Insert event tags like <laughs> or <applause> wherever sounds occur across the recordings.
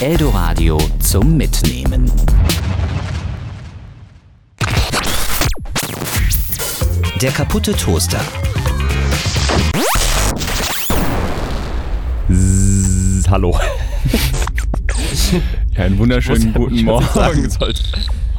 Eldoradio zum Mitnehmen. Der kaputte Toaster. Zzz, hallo. <laughs> Ja, einen wunderschönen guten Morgen.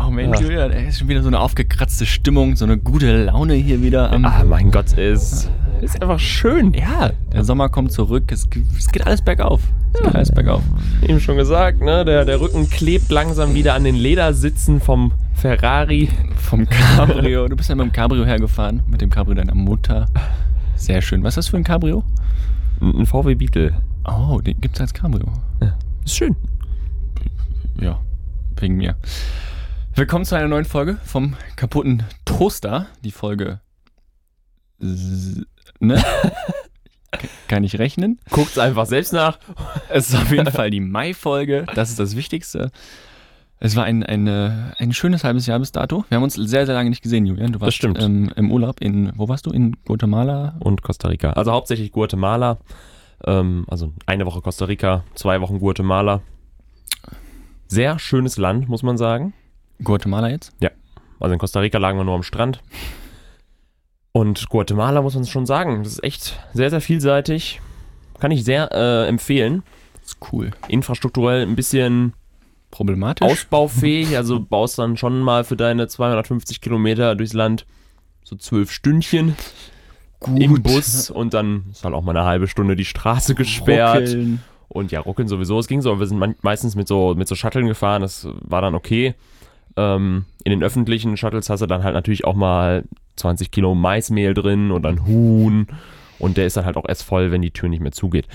Oh Mensch, Ja. Julian, ey, ist schon wieder so eine aufgekratzte Stimmung, so eine gute Laune hier wieder. Am, Ah, mein Gott, es ist einfach schön. ja, der Sommer kommt zurück, es, geht- es geht alles bergauf. Es geht alles bergauf. Eben schon gesagt, ne? Der, der Rücken klebt langsam wieder an den Ledersitzen vom Ferrari. Vom Cabrio. Du bist ja mit dem Cabrio hergefahren, mit dem Cabrio deiner Mutter. Sehr schön. Was ist das für ein Cabrio? Ein VW Beetle. Oh, den gibt's als Cabrio. Ist schön. Ja, wegen mir. Willkommen zu einer neuen Folge vom kaputten Toaster. Die Folge. Ne? <laughs> Kann ich rechnen? Guckt's einfach selbst nach. Es ist auf jeden <laughs> Fall die Mai-Folge. Das ist das Wichtigste. Es war ein, ein, ein schönes halbes Jahr bis dato. Wir haben uns sehr, sehr lange nicht gesehen, Julian. Du warst stimmt. Ähm, im Urlaub in, wo warst du? In Guatemala? Und Costa Rica. Also hauptsächlich Guatemala. Ähm, also eine Woche Costa Rica, zwei Wochen Guatemala. Sehr schönes Land, muss man sagen. Guatemala jetzt? Also in Costa Rica lagen wir nur am Strand. Und Guatemala muss man schon sagen, das ist echt sehr, sehr vielseitig. Kann ich sehr äh, empfehlen. Das ist cool. Infrastrukturell ein bisschen Problematisch? ausbaufähig. <laughs> Also baust dann schon mal für deine 250 Kilometer durchs Land so zwölf Stündchen im Bus und dann ist halt auch mal eine halbe Stunde die Straße gesperrt. Ruckeln. Und ja, ruckeln sowieso. Es ging so. Wir sind meistens mit so, mit so Shuttlen gefahren. Das war dann okay. Ähm, in den öffentlichen Shuttles hast du dann halt natürlich auch mal 20 Kilo Maismehl drin und ein Huhn. Und der ist dann halt auch erst voll, wenn die Tür nicht mehr zugeht.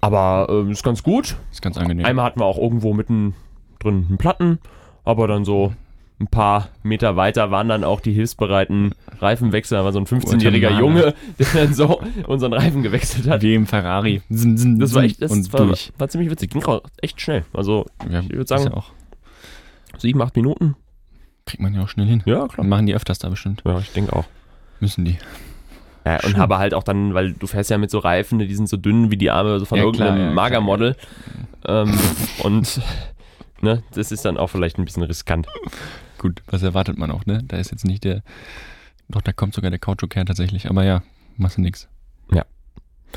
Aber ähm, ist ganz gut. ist ganz angenehm. Einmal hatten wir auch irgendwo mitten drin einen Platten. Aber dann so ein paar Meter weiter waren dann auch die hilfsbereiten Reifenwechsel. Da war so ein 15-jähriger Guatemala. Junge, <laughs> der dann so unseren Reifen gewechselt hat. Wie im Ferrari. Das war echt, das und war, durch. war ziemlich witzig. Ging auch echt schnell. Also Ja, ich würd ist sagen- ja auch, sieben, acht Minuten. Kriegt man ja auch schnell hin. Ja, Machen die öfters da bestimmt. Ja, ich denke auch. Müssen die. Ja, und habe halt auch dann, weil du fährst ja mit so Reifen, die sind so dünn wie die Arme so von Ja, irgendeinem klar, ja, Magermodel. Ähm, <laughs> und ne, das ist dann auch vielleicht ein bisschen riskant. Gut, was erwartet man auch, ne? Da ist jetzt nicht der. Doch, da kommt sogar der Kautschuk her tatsächlich. Aber ja, machst du nix. Ja.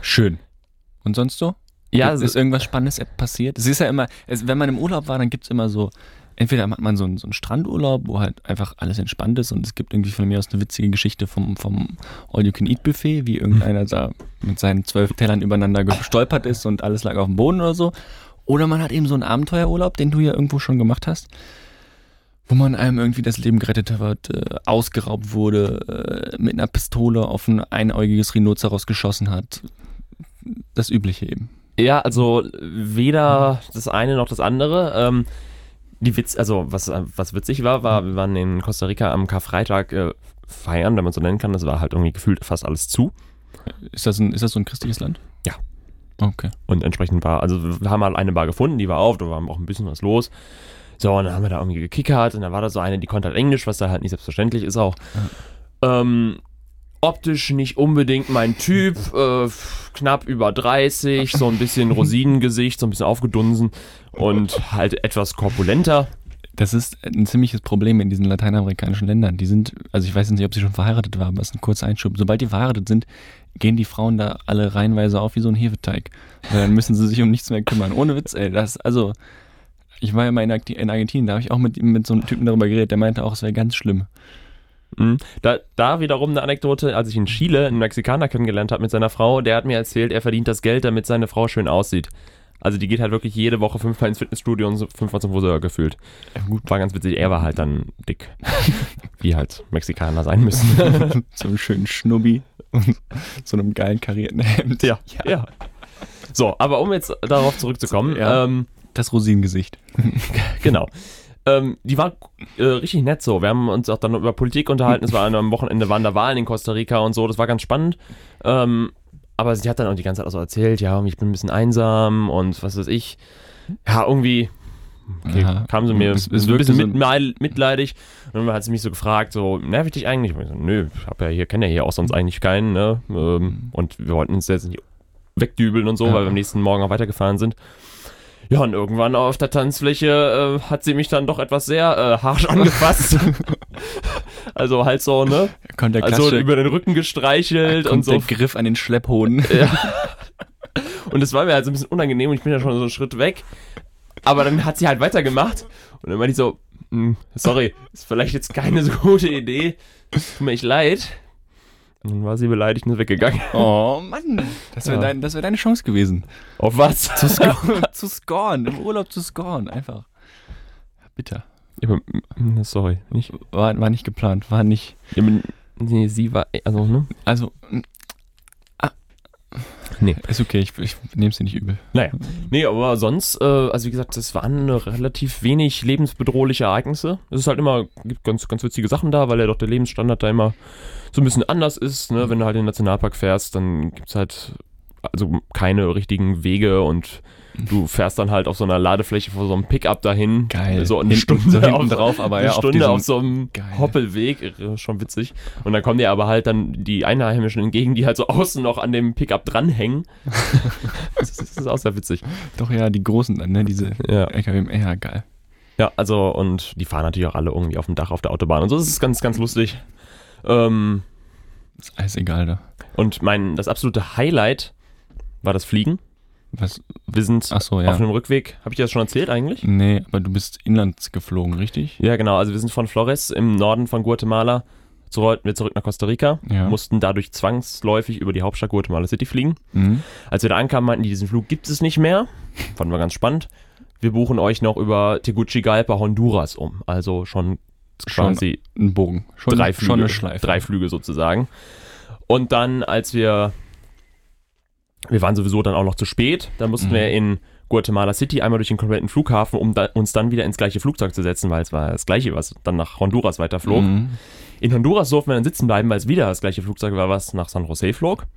Schön. Und sonst so? Ja, Gibt- es ist irgendwas Spannendes passiert? Es ist ja immer, es, wenn man im Urlaub war, dann gibt's immer so, entweder macht man so einen, so einen Strandurlaub, wo halt einfach alles entspannt ist und es gibt irgendwie von mir aus eine witzige Geschichte vom, vom All-You-Can-Eat-Buffet, wie irgendeiner da mit seinen zwölf Tellern übereinander gestolpert ist und alles lag auf dem Boden oder so. Oder man hat eben so einen Abenteuerurlaub, den du ja irgendwo schon gemacht hast, wo man einem irgendwie das Leben gerettet wird, äh, ausgeraubt wurde, äh, mit einer Pistole auf ein einäugiges Rhinoceros geschossen hat. Das Übliche eben. Ja, also weder das eine noch das andere. Ähm, die Witz, also was, was witzig war, war, wir waren in Costa Rica am Karfreitag äh, feiern, wenn man so nennen kann. Das war halt irgendwie gefühlt fast alles zu. Ist das, ein, ist das so ein christliches Land? Ja. Okay. Und entsprechend war, also wir haben halt eine Bar gefunden, die war auf, da war auch ein bisschen was los. So, und dann haben wir da irgendwie gekickert und dann war da so eine, die konnte halt Englisch, was da halt nicht selbstverständlich ist auch. Ähm, optisch nicht unbedingt mein Typ, äh, knapp über 30, so ein bisschen <laughs> Rosinengesicht, so ein bisschen aufgedunsen und halt etwas korpulenter. Das ist ein ziemliches Problem in diesen lateinamerikanischen Ländern. Die sind, also ich weiß nicht, ob sie schon verheiratet waren, aber es ist ein kurzer Einschub. Sobald die verheiratet sind, gehen die Frauen da alle reihenweise auf wie so ein Hefeteig. Weil dann müssen sie sich um nichts mehr kümmern. Ohne Witz, ey. Das, also, ich war ja mal in, in Argentinien, da habe ich auch mit, mit so einem Typen darüber geredet, der meinte auch, es wäre ganz schlimm. Mhm. Da, da wiederum eine Anekdote, als ich in Chile einen Mexikaner kennengelernt habe mit seiner Frau, der hat mir erzählt, er verdient das Geld, damit seine Frau schön aussieht. Also die geht halt wirklich jede Woche fünfmal ins Fitnessstudio und fünfmal zum Friseur gefühlt. Ja, gut. War ganz witzig, er war halt dann dick. <laughs> Wie halt Mexikaner sein müssen. <laughs> so einem schönen Schnubbi und so einem geilen karierten Hemd. ja, ja. So, aber um jetzt darauf zurückzukommen, Ja. ähm, Das Rosinengesicht. <laughs> genau. Ähm, die war äh, richtig nett so. Wir haben uns auch dann über Politik unterhalten. Es war am Wochenende waren da Wahlen in Costa Rica und so. Das war ganz spannend. Ähm, aber sie hat dann auch die ganze Zeit auch so erzählt, ja, ich bin ein bisschen einsam und was weiß ich. Ja, irgendwie okay, Aha. kam sie mir Es- es, ein bisschen so- mitleid, mitleidig. Und dann hat sie mich so gefragt, so, nerv ich dich eigentlich? Und ich so, nö, ich hab ja hier, kenne ja hier auch sonst eigentlich keinen, ne? Ähm, und wir wollten uns jetzt nicht wegdübeln und so, Ja. weil wir am nächsten Morgen auch weitergefahren sind. Ja, und irgendwann auf der Tanzfläche äh, hat sie mich dann doch etwas sehr äh, harsch <laughs> angefasst. <laughs> also halt so, ne? Kommt der Also klassische, über den Rücken gestreichelt und so. der Griff an den Schlepphoden. Und es war mir halt so ein bisschen unangenehm und ich bin ja schon so einen Schritt weg. Aber dann hat sie halt weitergemacht. Und dann meinte ich so, "Hm, sorry, ist vielleicht jetzt keine so gute Idee. Tut mir echt leid. Und dann war sie beleidigt und ist weggegangen. Oh Mann, das wäre Ja. dein, das wär deine Chance gewesen. Auf was? Zu, scoren, <laughs> zu scoren, im Urlaub zu scoren, einfach. Bitter. Ja, aber, mm, sorry, nicht. War, war nicht geplant, war nicht. Ja, aber, nee, sie war, also, ne? Also, mm, Nee. ist okay, ich, ich nehme es dir nicht übel. Naja. Nee, aber sonst, äh, also wie gesagt, das waren relativ wenig lebensbedrohliche Ereignisse. Es ist halt immer, gibt ganz, ganz witzige Sachen da, weil ja doch der Lebensstandard da immer so ein bisschen anders ist. Ne? Wenn du halt in den Nationalpark fährst, dann gibt's halt also keine richtigen Wege und du fährst dann halt auf so einer Ladefläche vor so einem Pickup dahin. Geil. So eine Stunde so auf, drauf, aber eine ja, auf Stunde diesem- auf so einem Geil. Hoppelweg. Schon witzig. Und dann kommen dir aber halt dann die Einheimischen entgegen, die halt so <laughs> außen noch an dem Pickup dranhängen. <laughs> das, ist, das ist auch sehr witzig. Doch ja, die großen dann, ne? Diese Ja. LKW. Ja, geil. Ja, also und die fahren natürlich auch alle irgendwie auf dem Dach auf der Autobahn und so. Das ist ganz, ganz lustig. Ähm, Ist alles egal da. und mein, das absolute Highlight war das Fliegen. Was? Wir sind Ach so, ja. auf einem Rückweg. Habe ich dir das schon erzählt eigentlich? Nee, aber du bist inlands geflogen, richtig? Ja, genau. Also wir sind von Flores im Norden von Guatemala. So wollten wir zurück nach Costa Rica, Ja. mussten dadurch zwangsläufig über die Hauptstadt Guatemala City fliegen. Mhm. Als wir da ankamen, meinten die, diesen Flug gibt es nicht mehr. Fanden wir ganz spannend. Wir buchen euch noch über Tegucigalpa, Honduras um. Also schon Schon quasi ein Bogen. Schon, drei Flüge, schon eine Schleife. drei Flüge sozusagen. Und dann, als wir, wir waren sowieso dann auch noch zu spät, dann mussten Mhm. wir in Guatemala City einmal durch den kompletten Flughafen, um da, uns dann wieder ins gleiche Flugzeug zu setzen, weil es war das gleiche, was dann nach Honduras weiterflog. Mhm. In Honduras durften wir dann sitzen bleiben, weil es wieder das gleiche Flugzeug war, was nach San Jose flog.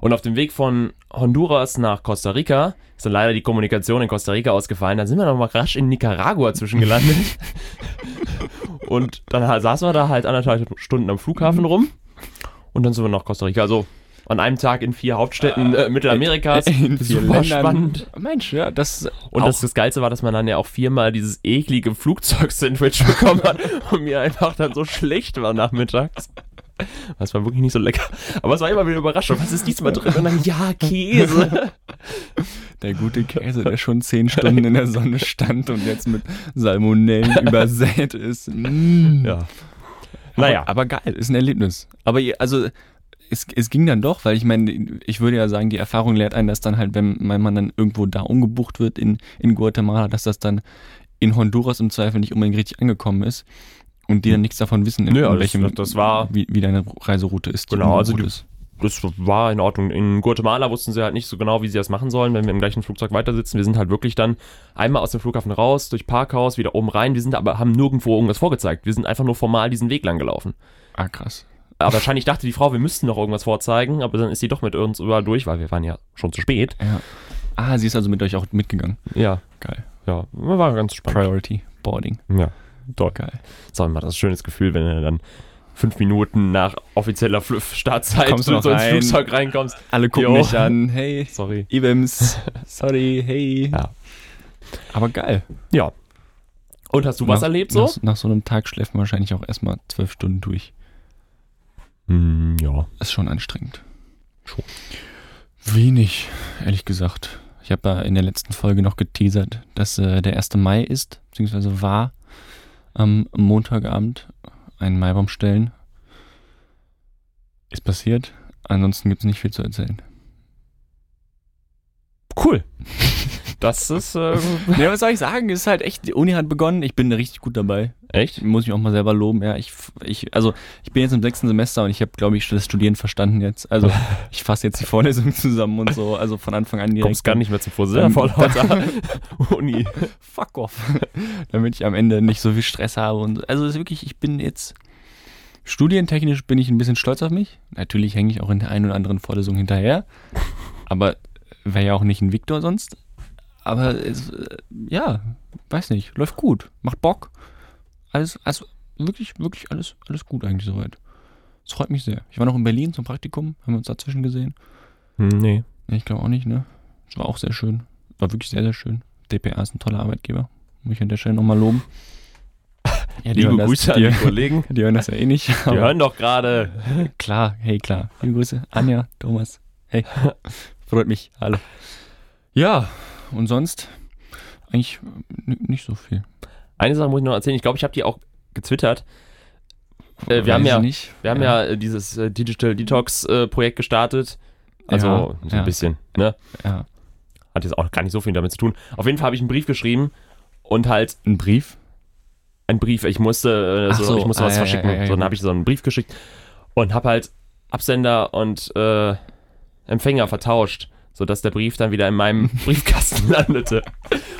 Und auf dem Weg von Honduras nach Costa Rica ist dann leider die Kommunikation in Costa Rica ausgefallen. Dann sind wir noch mal rasch in Nicaragua zwischengelandet. <laughs> und dann saßen wir da halt anderthalb Stunden am Flughafen rum. Und dann sind wir nach Costa Rica. Also an einem Tag in vier Hauptstädten äh, Mittelamerikas. In vier Super Ländern. spannend. Mensch, ja, das Und das, das Geilste war, dass man dann ja auch viermal dieses eklige Flugzeug-Sandwich bekommen hat <laughs> und mir einfach dann so schlecht war nachmittags. Das war wirklich nicht so lecker. Aber es war immer wieder Überraschung. Was ist diesmal drin? Und dann, ja, Käse. <laughs> der gute Käse, der schon zehn Stunden in der Sonne stand und jetzt mit Salmonellen <laughs> übersät ist. Mm. Ja. Aber, Naja. aber geil, ist ein Erlebnis. Aber ihr- also es, es ging dann doch, weil ich meine, ich würde ja sagen, die Erfahrung lehrt einen, dass dann halt, wenn, man dann irgendwo da umgebucht wird in, in Guatemala, dass das dann in Honduras im Zweifel nicht unbedingt richtig angekommen ist und die dann nichts davon wissen, in, Nö, in welchem, das- das war- wie, wie deine Reiseroute ist. Genau, also die-. Das war in Ordnung. In Guatemala wussten sie halt nicht so genau, wie sie das machen sollen, wenn wir im gleichen Flugzeug weitersitzen. Wir sind halt wirklich dann einmal aus dem Flughafen raus, durch Parkhaus, wieder oben rein. Wir sind aber, haben nirgendwo irgendwas vorgezeigt. Wir sind einfach nur formal diesen Weg lang gelaufen. Ah, krass. Aber wahrscheinlich dachte die Frau, wir müssten noch irgendwas vorzeigen, aber dann ist sie doch mit uns überall durch, weil wir waren ja schon zu spät. Ja. Ah, sie ist also mit euch auch mitgegangen. Ja, Geil. ja, war ganz spannend. Priority Boarding. Ja, toll. Geil. Das war immer das schönes Gefühl, wenn du dann fünf Minuten nach offizieller Startzeit Kommst du so ins? Flugzeug reinkommst. Alle gucken Jo. mich an. Hey, Sorry. Ibims. <laughs> Sorry, hey. Ja. Aber geil. Ja. Und hast du was nach, erlebt so? Nach, nach so einem Tag schläft man wahrscheinlich auch erstmal zwölf Stunden durch. Hm, ja. Ist schon anstrengend. Schon. Wenig, ehrlich gesagt. Ich habe ja in der letzten Folge noch geteasert, dass äh, der 1. Mai ist, beziehungsweise war am Montagabend einen Maibaum stellen. Ist passiert. Ansonsten gibt es nicht viel zu erzählen. Cool. <laughs> Das ist äh, <laughs> Ja, was soll ich sagen? Ist halt echt, die Uni hat begonnen. Ich bin richtig gut dabei. echt. Muss mich auch mal selber loben. Ja, ich, ich, also ich bin jetzt im sechsten Semester und ich habe, glaube ich, das Studieren verstanden jetzt. Also <laughs> ich fasse jetzt die Vorlesungen zusammen und so. Also von Anfang an direkt. Kommst gar nicht mehr zum Vorsitzenden Dann- vor lauter <laughs> Uni. Fuck off. Damit ich am Ende nicht so viel Stress habe. Und also es ist wirklich, ich bin jetzt studientechnisch bin ich ein bisschen stolz auf mich. Natürlich hänge ich auch in der einen oder anderen Vorlesung hinterher. Aber wäre ja auch nicht ein Viktor sonst. Aber es, äh, ja, weiß nicht, läuft gut, macht Bock. Alles, also wirklich, wirklich alles, alles gut eigentlich soweit. Es freut mich sehr. Ich war noch in Berlin zum Praktikum, haben wir uns dazwischen gesehen. Hm, nee. Nee, ich glaube auch nicht, ne? Es war auch sehr schön. War wirklich sehr, sehr schön. DPA ist ein toller Arbeitgeber. Muss ich an der Stelle nochmal loben. Ja, <laughs> die Liebe hören das- Grüße an die- die Kollegen. <laughs> Die hören das ja eh nicht. Die hören doch gerade. <laughs> Klar, hey, klar. Liebe Grüße. Anja, Thomas. Hey. Freut mich. Hallo. Ja, und sonst eigentlich n- nicht so viel. Eine Sache muss ich noch erzählen. Ich glaube, ich habe die auch getwittert. Äh, wir haben ja- nicht. Wir haben ja, äh, dieses äh, Digital Detox äh, Projekt gestartet. Also Ja, so ein ja. bisschen, ne? ja. Hat jetzt auch gar nicht so viel damit zu tun. Auf jeden Fall habe ich einen Brief geschrieben und halt Ein Brief? einen Brief. Ich musste, äh, so, so, ich musste ah, was verschicken. so, dann habe ich so einen Brief geschickt und habe halt Absender und äh, Empfänger vertauscht, sodass der Brief dann wieder in meinem <laughs> Briefkasten landete.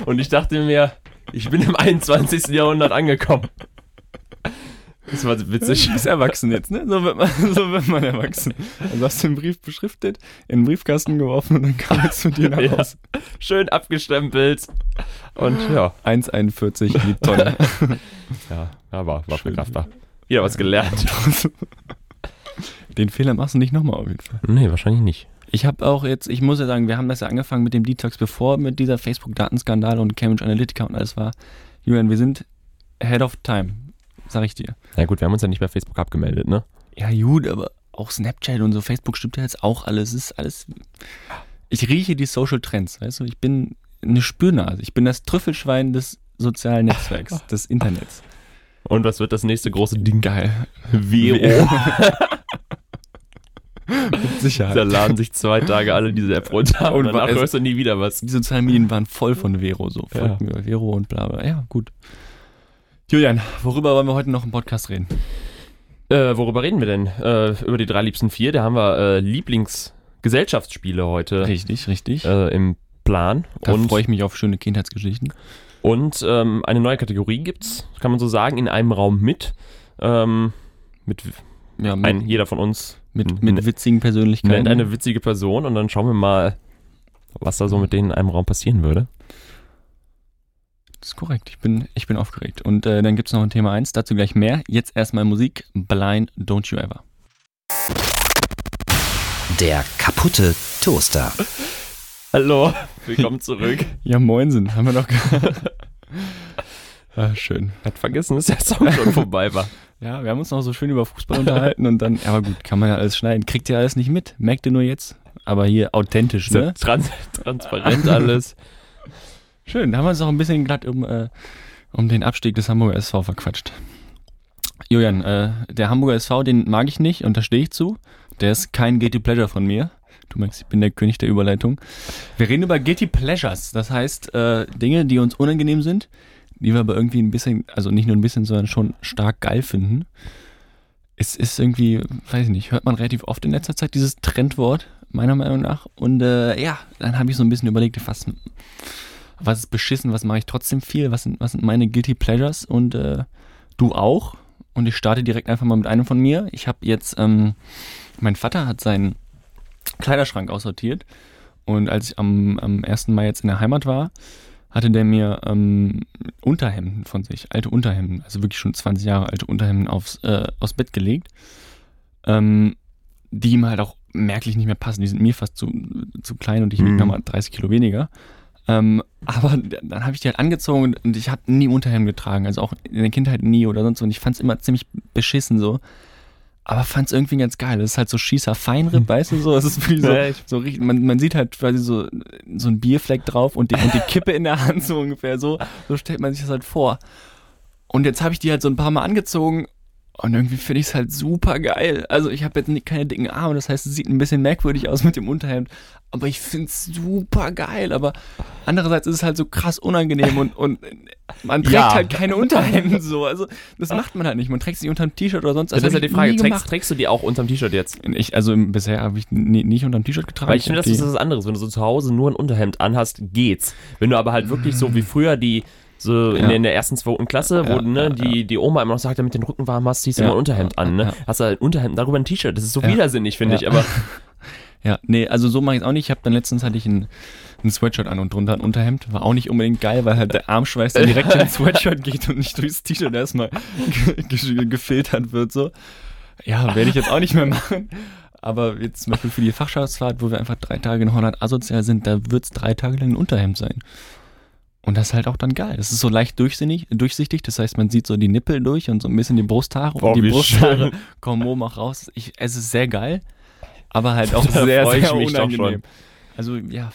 Und ich dachte mir, ich bin im 21. Jahrhundert angekommen. Das war witzig. Du bist erwachsen jetzt, ne? So wird man, <laughs> so wird man erwachsen. Also hast du den Brief beschriftet, in den Briefkasten geworfen und dann kam er zu dir nach Ja. Hause. Schön abgestempelt. Und ja, 1,41 die Tonne. ja, ja war, verkraftbar. Wieder was gelernt. <laughs> Den Fehler machst du nicht nochmal auf jeden Fall. Nee, wahrscheinlich nicht. Ich habe auch jetzt, ich muss ja sagen, wir haben das ja angefangen mit dem Detox, bevor mit dieser Facebook-Datenskandal und Cambridge Analytica und alles war. Julian, wir sind ahead of time, sag ich dir. Ja gut, wir haben uns ja nicht bei Facebook abgemeldet, ne? Ja, gut, aber auch Snapchat und so, Facebook stimmt ja jetzt auch alles. Es ist alles. Ich rieche die Social Trends, weißt du? Ich bin eine Spürnase. Ich bin das Trüffelschwein des sozialen Netzwerks, <laughs> des Internets. Und was wird das nächste große Ding? Geil. Vero. <laughs> <laughs> <laughs> Mit Sicherheit. Da laden sich zwei Tage alle diese App runter <laughs> und danach hörst du nie wieder was. Die sozialen Medien waren voll von Vero, so. Ja. Vero und bla bla. Ja, gut. Julian, worüber wollen wir heute noch im Podcast reden? Äh, worüber reden wir denn? Äh, über die drei liebsten vier. Da haben wir äh, Lieblingsgesellschaftsspiele heute Richtig, richtig. äh, im Plan. da und freue ich mich auf schöne Kindheitsgeschichten. und ähm, eine neue Kategorie gibt's, kann man so sagen, in einem Raum mit. Ähm, mit Ja, mit, ein, jeder von uns mit, mit witzigen Persönlichkeiten. nennt eine witzige Person und dann schauen wir mal, was da so mit denen in einem Raum passieren würde. Das ist korrekt. Ich bin, ich bin aufgeregt. Und äh, dann gibt es noch ein Thema 1, dazu gleich mehr. Jetzt erstmal Musik. Blind Don't You Ever. Der kaputte Toaster. <laughs> Hallo, willkommen zurück. Ja, moinsen. Haben wir doch <laughs> gehabt. ah, schön. Hat vergessen, dass der Song schon <laughs> vorbei war. Ja, wir haben uns noch so schön über Fußball unterhalten und dann, aber gut, kann man ja alles schneiden. Kriegt ihr alles nicht mit. Merkt ihr nur jetzt. Aber hier authentisch, ja ne? trans transparent alles. <laughs> Schön, da haben wir uns noch ein bisschen glatt um, äh, um den Abstieg des Hamburger SV verquatscht. Julian, äh, der Hamburger SV, den mag ich nicht und da stehe ich zu. Der ist kein Guilty Pleasure von mir. Du merkst, ich bin der König der Überleitung. Wir reden über Guilty Pleasures, das heißt äh, Dinge, die uns unangenehm sind, die wir aber irgendwie ein bisschen, also nicht nur ein bisschen, sondern schon stark geil finden. Es ist irgendwie, weiß ich nicht, hört man relativ oft in letzter Zeit dieses Trendwort, meiner Meinung nach. Und äh, ja, dann habe ich so ein bisschen überlegt, was, was ist beschissen, was mache ich trotzdem viel, was sind, was sind meine Guilty Pleasures und äh, du auch. Und ich starte direkt einfach mal mit einem von mir. Ich habe jetzt, ähm, mein Vater hat seinen Kleiderschrank aussortiert und als ich am, am 1. Mai jetzt in der Heimat war, hatte der mir ähm, Unterhemden von sich, alte Unterhemden, also wirklich schon 20 Jahre alte Unterhemden aufs, äh, aufs Bett gelegt, ähm, die ihm halt auch merklich nicht mehr passen. Die sind mir fast zu, zu klein und ich wiege Mhm. nochmal 30 Kilo weniger. Ähm, aber dann habe ich die halt angezogen und, und ich habe nie Unterhemden getragen, also auch in der Kindheit nie oder sonst so. Und ich fand es immer ziemlich beschissen so. Aber fand es irgendwie ganz geil. Das ist halt so Schießer Feinripp, <laughs> weißt du so? Es ist wie so, Ja, so richtig, man, man sieht halt quasi so, so ein Bierfleck drauf und die, und die Kippe in der Hand so ungefähr. So, so stellt man sich das halt vor. Und jetzt habe ich die halt so ein paar Mal angezogen und irgendwie finde ich es halt super geil. Also ich habe jetzt keine dicken Arme, das heißt, es sieht ein bisschen merkwürdig aus mit dem Unterhemd. Aber ich finde es super geil. Aber andererseits ist es halt so krass unangenehm und, und man <laughs> trägt Ja. halt keine Unterhemden so. Also das macht man halt nicht. Man trägt sie unter einem T-Shirt oder sonst. Das Also ist ja die Frage, trägst, trägst du die auch unterm T-Shirt jetzt? Ich, also bisher habe ich nie, nicht unter dem T-Shirt getragen. Weil ich finde, das ist was anderes. Wenn du so zu Hause nur ein Unterhemd anhast, geht's. Wenn du aber halt wirklich so wie früher die so in, Ja. der, in der ersten, zweiten Klasse, wo Ja, ne, ja, die, die Oma immer noch sagt, damit den Rücken warm hast, ziehst du Ja, mal ein Unterhemd an. Ne? Hast du halt ein Unterhemd, darüber ein T-Shirt. Das ist so widersinnig, finde ich. Aber <laughs> Ja, nee, also so mache ich es auch nicht. Ich habe dann letztens hatte ich ein, ein Sweatshirt an und drunter ein Unterhemd. War auch nicht unbedingt geil, weil halt der Armschweiß dann direkt in den Sweatshirt geht und nicht durchs T-Shirt erstmal <laughs> ge gefiltert wird. So. Ja, werde ich jetzt auch nicht mehr machen. Aber jetzt zum Beispiel für die Fachschaftsfahrt, wo wir einfach drei Tage in Holland asozial sind, da wird es drei Tage lang ein Unterhemd sein. Und das ist halt auch dann geil. Das ist so leicht durchsinnig, durchsichtig. Das heißt, man sieht so die Nippel durch und so ein bisschen die Brusthaare. Oh, und die wie Brusthaare schön. <laughs> kommen oben auch raus. Ich, es ist sehr geil, aber halt auch <laughs> Da sehr, sehr unangenehm. Also ja,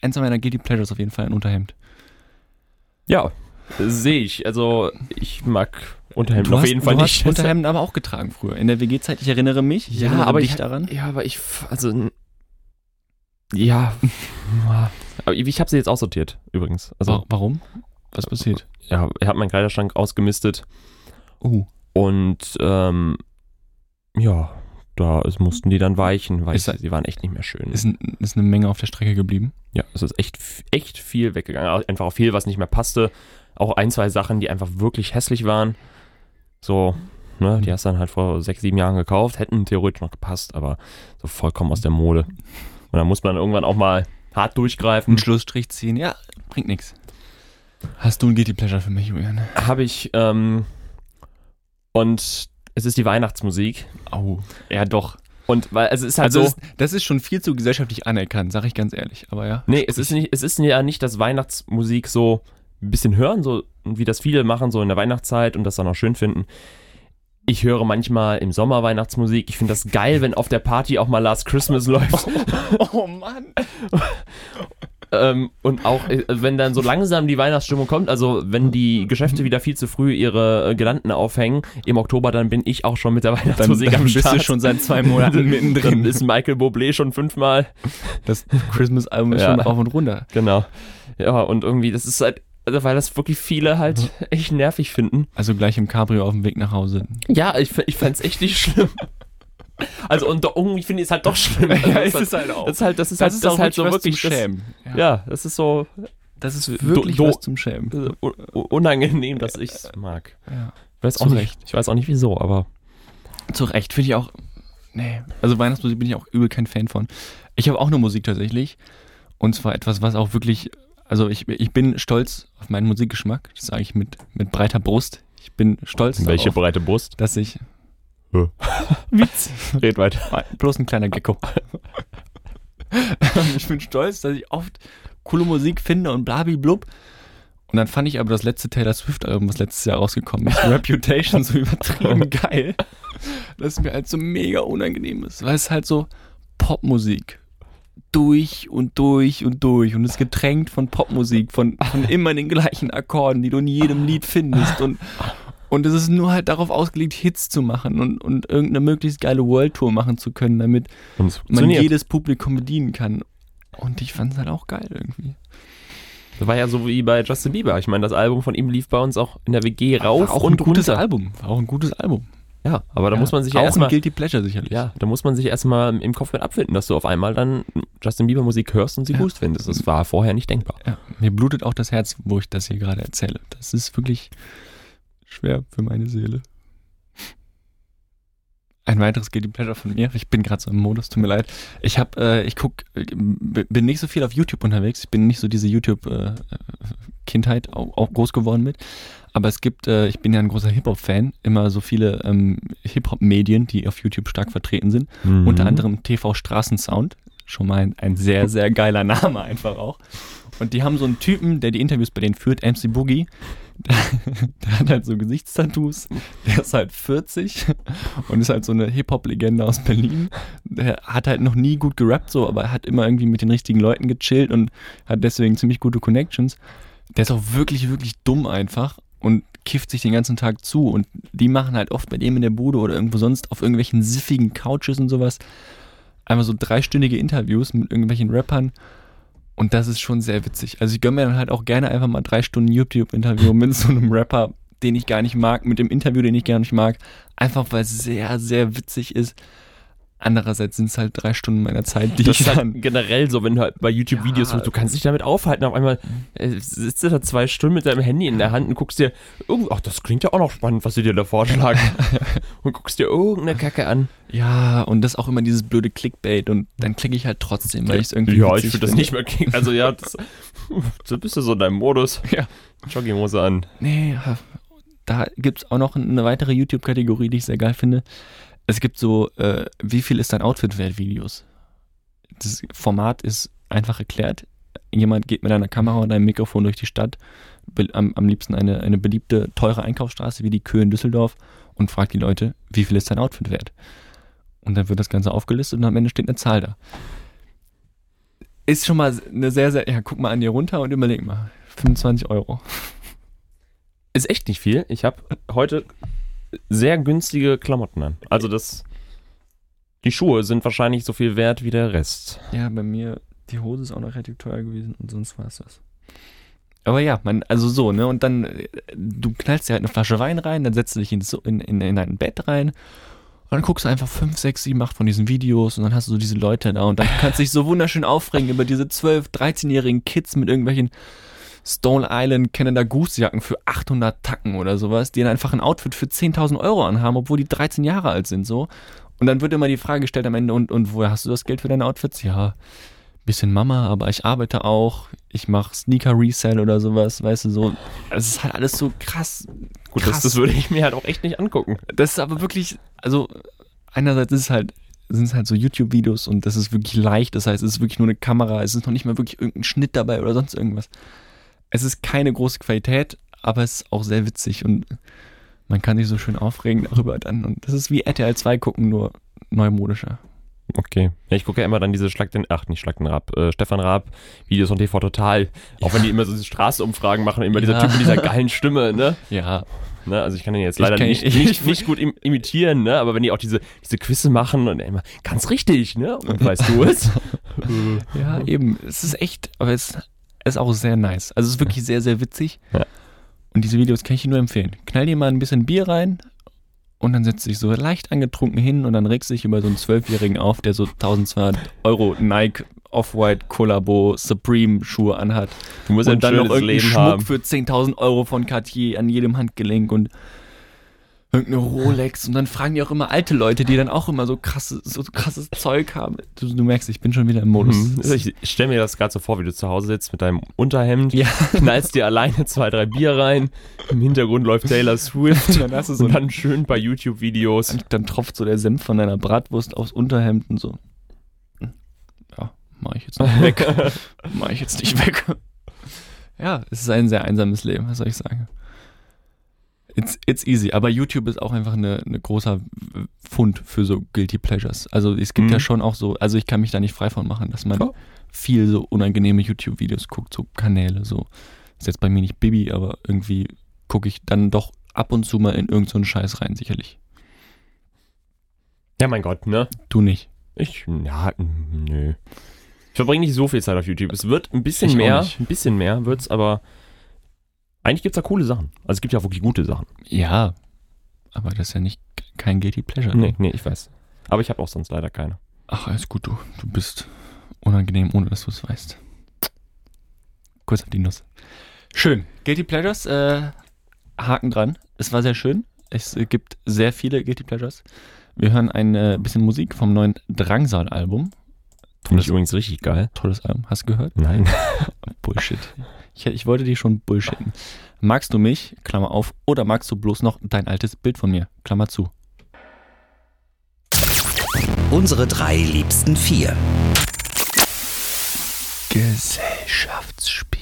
eins meiner Guilty Pleasures auf jeden Fall ein Unterhemd. Ja, sehe ich. Also ich mag Unterhemden auf jeden Fall du nicht. hast Unterhemden aber auch getragen früher. In der WG-Zeit, ich erinnere mich. Ich ja, erinnere aber dich ich, daran. Ja, aber ich, also, ja, <laughs> aber ich habe sie jetzt aussortiert, übrigens. Also, Wa- Warum? Was passiert? ja, ich habe meinen Kleiderschrank ausgemistet Oh, und, ähm, ja, da es mussten die dann weichen, weil Ist sie, waren echt nicht mehr schön. ist, ist eine Menge auf der Strecke geblieben. ja, es ist echt, echt viel weggegangen. Einfach auch viel, was nicht mehr passte. Auch ein, zwei Sachen, die einfach wirklich hässlich waren. So, ne, die hast du dann halt vor sechs, sieben Jahren gekauft, hätten theoretisch noch gepasst, aber so vollkommen aus der Mode. Und dann muss man irgendwann auch mal hart durchgreifen. Einen Schlussstrich ziehen, ja, bringt nichts. Hast du ein Guilty Pleasure für mich, Julian? Habe ich, ähm, und es ist die Weihnachtsmusik. Au. Ja, doch. Und weil, also es ist halt Also, so. das, das ist schon viel zu gesellschaftlich anerkannt, sag ich ganz ehrlich. Aber ja. Nee, es ist nicht, es ist ja nicht, dass Weihnachtsmusik so ein bisschen hören, so wie das viele machen, so in der Weihnachtszeit und das dann auch schön finden. Ich höre manchmal im Sommer Weihnachtsmusik. Ich finde das geil, wenn auf der Party auch mal Last Christmas <laughs> läuft. Oh Mann. ähm, und auch, äh, wenn dann so langsam die Weihnachtsstimmung kommt, also wenn die Geschäfte wieder viel zu früh ihre äh, Girlanden aufhängen im Oktober, dann bin ich auch schon mit der Dann, Weihnachtsmusik dann am bist Start. du schon seit zwei Monaten <laughs> Dann mittendrin. ist Michael Bublé schon fünfmal. Das Christmas-Album ist Ja. schon rauf und runter. Genau. Ja, und irgendwie, das ist halt, also weil das wirklich viele halt <laughs> echt nervig finden. Also gleich im Cabrio auf dem Weg nach Hause. Ja, ich, ich fand's echt nicht schlimm. Also und irgendwie finde ich es halt doch schlimm. <laughs> Also, Ja, das ist halt- es halt auch. Das ist halt, das ist halt, das ist halt so wirklich zum das, Schämen. Ja. Ja, das ist so das ist do- wirklich do- was zum Schämen. äh, unangenehm, dass ich es mag. Ja. Ich weiß Zu auch nicht. Recht. Ich weiß auch nicht wieso, aber Zu Recht, finde ich auch. Nee. Also Weihnachtsmusik bin ich auch übel kein Fan von. Ich habe auch eine Musik tatsächlich. Und zwar etwas, was auch wirklich. Also ich, ich bin stolz auf meinen Musikgeschmack. Das sage ich mit, mit breiter Brust. Ich bin stolz welche darauf, breite Brust? dass ich. <laughs> Witz. Red weiter. Bloß ein kleiner Gecko. <laughs> ich bin stolz, dass ich oft coole Musik finde und blub. Und dann fand ich aber das letzte Taylor Swift-Album, was letztes Jahr rausgekommen ist, <laughs> Reputation, so übertrieben geil, dass es mir halt so mega unangenehm ist, weil es halt so Popmusik durch und durch und durch und es ist getränkt von Popmusik, von, von immer den gleichen Akkorden, die du in jedem Lied findest und und es ist nur halt darauf ausgelegt, Hits zu machen und, und irgendeine möglichst geile World Tour machen zu können, damit man jedes Publikum bedienen kann. Und ich fand es halt auch geil irgendwie. Das war ja so wie bei Justin Bieber. Ich meine, das Album von ihm lief bei uns auch in der WG rauf War auch und ein gutes runter. Album. War auch ein gutes Album. Ja, aber da Ja, muss man sich ja auch erstmal Guilty Pleasure sicherlich. Ja, da muss man sich erstmal im Kopf mit abfinden, dass du auf einmal dann Justin Bieber Musik hörst und sie Ja. gut findest. Das war vorher nicht denkbar. ja. Mir blutet auch das Herz, wo ich das hier gerade erzähle. Das ist wirklich schwer für meine Seele. Ein weiteres Guilty Pleasure von mir. Ich bin gerade so im Modus, tut mir leid. Ich habe, äh, ich guck, äh, bin nicht so viel auf YouTube unterwegs. Ich bin nicht so diese YouTube-Kindheit auch, auch groß geworden mit. Aber es gibt, äh, ich bin ja ein großer Hip-Hop-Fan, immer so viele ähm, Hip-Hop-Medien, die auf YouTube stark vertreten sind. Mhm. Unter anderem TV Straßensound. Schon mal ein, ein sehr, <laughs> sehr geiler Name einfach auch. Und die haben so einen Typen, der die Interviews bei denen führt, MC Boogie. <laughs> Der, der hat halt so Gesichtstattoos. Der ist halt 40 <laughs> und ist halt so eine Hip-Hop-Legende aus Berlin. Der hat halt noch nie gut gerappt, so, aber er hat immer irgendwie mit den richtigen Leuten gechillt und hat deswegen ziemlich gute Connections. Der ist auch wirklich, wirklich dumm einfach und kifft sich den ganzen Tag zu. Und die machen halt oft bei dem in der Bude oder irgendwo sonst auf irgendwelchen siffigen Couches und sowas einfach so dreistündige Interviews mit irgendwelchen Rappern. Und das ist schon sehr witzig. Also ich gönne mir dann halt auch gerne einfach mal drei Stunden YouTube-Interview mit <laughs> so einem Rapper, den ich gar nicht mag, mit dem Interview, den ich gar nicht mag. Einfach weil es sehr, sehr witzig ist. Andererseits sind es halt drei Stunden meiner Zeit, die das ich ist halt dann... generell so, wenn du halt bei YouTube Videos Ja. suchst, du kannst dich damit aufhalten. Auf einmal äh, sitzt du da zwei Stunden mit deinem Handy in der Hand und guckst dir, irgend- ach, das klingt ja auch noch spannend, was sie dir da vorschlagen. <laughs> und guckst dir irgendeine Kacke an. Ja, und das auch immer dieses blöde Clickbait und dann klicke ich halt trotzdem, weil ich es irgendwie Ja, ich finde das nicht mehr klingt. Also ja, das, <laughs> so bist du so in deinem Modus. Ja. Jogginghose an. Nee, da gibt es auch noch eine weitere YouTube-Kategorie, die ich sehr geil finde. Es gibt so, äh, wie viel ist dein Outfit wert Videos. Das Format ist einfach erklärt. jemand geht mit einer Kamera und einem Mikrofon durch die Stadt, am, am liebsten eine, eine beliebte, teure Einkaufsstraße wie die Kö in Düsseldorf und fragt die Leute, wie viel ist dein Outfit wert? Und dann wird das Ganze aufgelistet und am Ende steht eine Zahl da. Ist schon mal eine sehr, sehr, ja, guck mal an dir runter und überleg mal. 25 Euro. Ist echt nicht viel. Ich habe heute sehr günstige Klamotten an. Also das. Die Schuhe sind wahrscheinlich so viel wert wie der Rest. Ja, bei mir, die Hose ist auch noch relativ teuer gewesen und sonst war es das. Aber ja, man, also so, ne? Und dann, äh, du knallst dir halt eine Flasche Wein rein, dann setzt du dich in, in, in dein Bett rein und dann guckst du einfach 5, 6, 7, 8 von diesen Videos und dann hast du so diese Leute da und dann kannst du dich so wunderschön aufregen über diese 12, 13-jährigen Kids mit irgendwelchen Stone Island Canada Goose Jacken für 800 Tacken oder sowas, die dann einfach ein Outfit für 10.000 Euro anhaben, obwohl die 13 Jahre alt sind, so. Und dann wird immer die Frage gestellt am Ende, und, und woher hast du das Geld für deine Outfits? Ja, bisschen Mama, aber ich arbeite auch, ich mache Sneaker Resell oder sowas, weißt du, so. Es ist halt alles so krass. Gut, krass. das, das würde ich mir halt auch echt nicht angucken. Das ist aber wirklich, also einerseits ist es halt, sind es halt so YouTube-Videos und das ist wirklich leicht, das heißt, es ist wirklich nur eine Kamera, es ist noch nicht mal wirklich irgendein Schnitt dabei oder sonst irgendwas. Es ist keine große Qualität, aber es ist auch sehr witzig und man kann sich so schön aufregen darüber dann und das ist wie RTL 2 gucken, nur neumodischer. Okay. Ja, ich gucke ja immer dann diese Schlag den, ach nicht Schlag den Raab, äh, Stefan Raab Videos von TV Total. Auch wenn die immer so diese Straßenumfragen machen, immer dieser Ja. Typ mit dieser geilen Stimme, ne? Ja, ne? Also ich kann den jetzt leider nicht, ich- nicht, <laughs> nicht gut im, imitieren, ne? Aber wenn die auch diese, diese Quizze machen und immer, ganz richtig, ne? Und weißt du es? <laughs> ja, eben. Es ist echt, aber es ist auch sehr nice. Also es ist wirklich sehr, sehr witzig. Ja. Und diese Videos kann ich dir nur empfehlen. Knall dir mal ein bisschen Bier rein und dann setzt dich so leicht angetrunken hin und dann regst dich über so einen Zwölfjährigen auf, der so 1200 Euro Nike Off-White Collabo Supreme Schuhe anhat. Du musst und dann noch irgendeinen Leben Schmuck haben. für 10.000 Euro von Cartier an jedem Handgelenk und irgendeine Rolex. Und dann fragen die auch immer alte Leute, die dann auch immer so krasses, so krasses Zeug haben. Du, du merkst, ich bin schon wieder im Modus. Mhm. Ich stelle mir das gerade so vor, wie du zu Hause sitzt mit deinem Unterhemd, Ja. <laughs> knallst dir alleine zwei, drei Bier rein, im Hintergrund läuft Taylor Swift <laughs> dann hast du so und dann schön bei YouTube-Videos. dann, dann tropft so der Senf von deiner Bratwurst aufs Unterhemd und so. Ja, mach ich jetzt nicht weg. <laughs> mach ich jetzt nicht weg. Ja, es ist ein sehr einsames Leben, was soll ich sagen. It's, it's easy, aber YouTube ist auch einfach eine, eine großer Fund für so Guilty Pleasures. Also es gibt Mhm. ja schon auch so, also ich kann mich da nicht frei von machen, dass man Klar. viel so unangenehme YouTube-Videos guckt, so Kanäle, so. Ist jetzt bei mir nicht Bibi, aber irgendwie gucke ich dann doch ab und zu mal in irgendeinen so Scheiß rein, sicherlich. Ja, mein Gott, ne? Du nicht. Ich, ja, nö. Ich verbringe nicht so viel Zeit auf YouTube. Es wird ein bisschen Ich mehr, ein bisschen mehr wird's, aber eigentlich gibt's da coole Sachen. Also es gibt ja auch wirklich gute Sachen. Ja, aber das ist ja nicht kein Guilty Pleasure. Nee, nee, ich weiß. Aber ich habe auch sonst leider keine. Ach, alles gut, du. Du bist unangenehm, ohne dass du es weißt. Kurz auf die Nuss. Schön. Guilty Pleasures, äh, Haken dran. Es war sehr schön. Es gibt sehr viele Guilty Pleasures. Wir hören ein äh, bisschen Musik vom neuen Drangsal-Album. Finde ich übrigens richtig geil. Tolles Album. Hast du gehört? Nein. <laughs> Bullshit. Ich, ich wollte dich schon bullshitten. Magst du mich, Klammer auf, oder magst du bloß noch dein altes Bild von mir, Klammer zu? Unsere drei liebsten vier. Gesellschaftsspiele.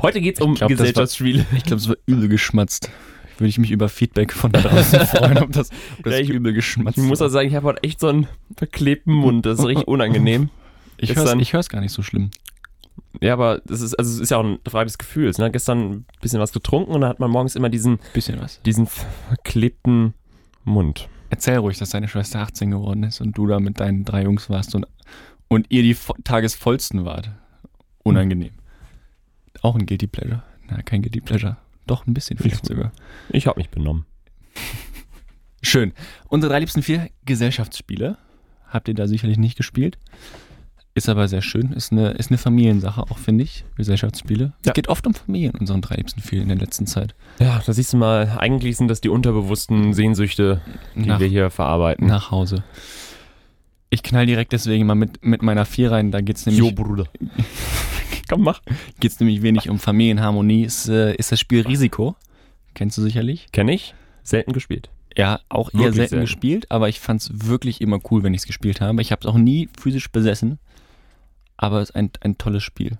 Heute geht's um Ich glaub, das war- Gesellschaftsspiele. Ich glaube, es war übel geschmatzt. Würde ich mich über Feedback von da draußen <laughs> freuen, ob das, ob das Ja, ich- übel geschmatzt Ich muss auch sagen, ich habe heute echt so einen verklebten Mund. Das ist <laughs> richtig unangenehm. Ich ich hör's gar nicht so schlimm. Ja, aber das ist, also es ist ja auch eine Frage des Gefühls. Ne? Gestern ein bisschen was getrunken und dann hat man morgens immer diesen, Bisschen was. diesen verklebten Mund. Erzähl ruhig, dass deine Schwester 18 geworden ist und du da mit deinen drei Jungs warst und, und ihr die vo- tagesvollsten wart. Unangenehm. Auch ein Guilty Pleasure. Na, kein Guilty Pleasure. Doch, ein bisschen vielleicht sogar. Ich habe mich benommen. <laughs> Schön. Unsere drei liebsten vier Gesellschaftsspiele. Habt ihr da sicherlich nicht gespielt. Ist aber sehr schön. Ist eine, ist eine Familiensache auch, finde ich. Gesellschaftsspiele. Es Ja. geht oft um Familien in unseren drei liebsten vier in der letzten Zeit. Ja, da siehst du mal, eigentlich sind das die unterbewussten Sehnsüchte, die Nach, wir hier verarbeiten. nach Hause. Ich knall direkt deswegen mal mit, mit meiner vier rein. Da geht's nämlich, Bruder. <laughs> Komm, mach. geht's nämlich wenig um Familienharmonie. Ist, äh, ist das Spiel Risiko. Kennst du sicherlich. Kenn ich. Selten gespielt. Ja, auch eher selten, selten. gespielt, aber ich fand es wirklich immer cool, wenn ich es gespielt habe. Ich habe es auch nie physisch besessen, aber es ist ein, ein tolles Spiel.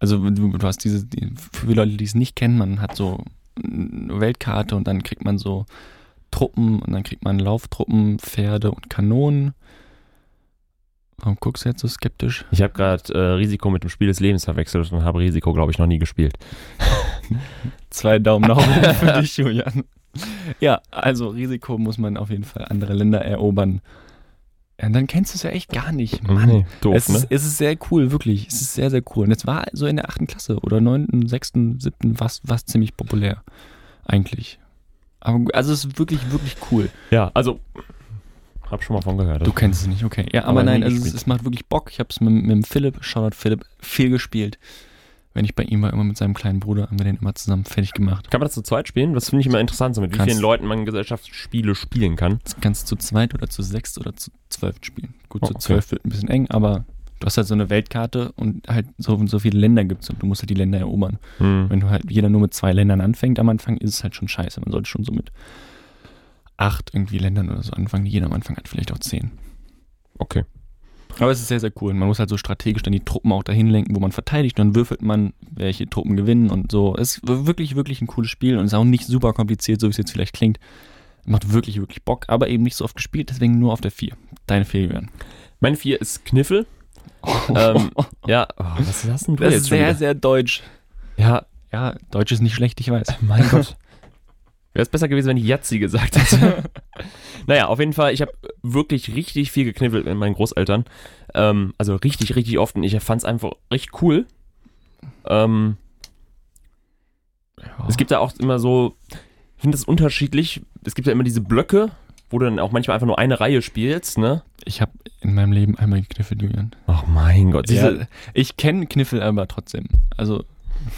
Also du, du hast diese, die, für die Leute, die es nicht kennen, man hat so eine Weltkarte und dann kriegt man so Truppen und dann kriegt man Lauftruppen, Pferde und Kanonen. Warum guckst du jetzt so skeptisch? Ich habe gerade äh, Risiko mit dem Spiel des Lebens verwechselt und habe Risiko, glaube ich, noch nie gespielt. <laughs> Zwei Daumen nach oben für dich, Julian. Ja, also Risiko muss man auf jeden Fall andere Länder erobern. Ja, dann kennst du es ja echt gar nicht. Mann. Nee, doof, es, ist, ne? es ist sehr cool, wirklich. Es ist sehr, sehr cool. Und es war so in der achten Klasse oder neunten, sechsten, siebten was was ziemlich populär. Eigentlich. Aber also es ist wirklich, wirklich cool. Ja, also, hab schon mal von gehört. Du kennst es nicht, okay. Ja, aber, Aber nein, also es, es macht wirklich Bock. Ich habe es mit, mit Philipp, Shoutout Philipp, viel gespielt. Wenn ich bei ihm war, immer mit seinem kleinen Bruder, haben wir den immer zusammen fertig gemacht. Kann man das zu zweit spielen? Das finde ich immer interessant, so mit wie Kannst- vielen Leuten man Gesellschaftsspiele spielen kann. Das kannst du zu zweit oder zu sechs oder zu zwölf spielen. Gut, Oh, zu okay. zwölf wird ein bisschen eng, aber du hast halt so eine Weltkarte und halt so und so viele Länder gibt's und du musst halt die Länder erobern. Hm. Wenn du halt jeder nur mit zwei Ländern anfängt am Anfang, ist es halt schon scheiße. Man sollte schon so mit acht irgendwie Ländern oder so anfangen, die jeder am Anfang hat, vielleicht auch zehn. Okay. Aber es ist sehr, sehr cool. Man muss halt so strategisch dann die Truppen auch dahin lenken, wo man verteidigt. Und dann würfelt man, welche Truppen gewinnen und so. Es ist wirklich, wirklich ein cooles Spiel und ist auch nicht super kompliziert, so wie es jetzt vielleicht klingt. Macht wirklich, wirklich Bock, aber eben nicht so oft gespielt, deswegen nur auf der 4. Deine 4 Julian. Mein vier ist Kniffel. <laughs> ähm, ja, oh, was hast denn du das ist sehr, wieder? sehr deutsch. Ja, Ja, Deutsch ist nicht schlecht, ich weiß. mein Gott. Wäre es besser gewesen, wenn ich Jatzi gesagt hätte. <laughs> naja, auf jeden Fall, ich habe wirklich richtig viel gekniffelt mit meinen Großeltern. Ähm, also richtig, richtig oft und ich fand es einfach richtig cool. Ähm, Es gibt ja auch immer so, ich finde das unterschiedlich. Es gibt ja immer diese Blöcke, wo du dann auch manchmal einfach nur eine Reihe spielst, ne? Ich habe in meinem Leben einmal gekniffelt, Julian. Ach mein Gott. Diese, Ja, ich kenne Kniffel aber trotzdem. Also,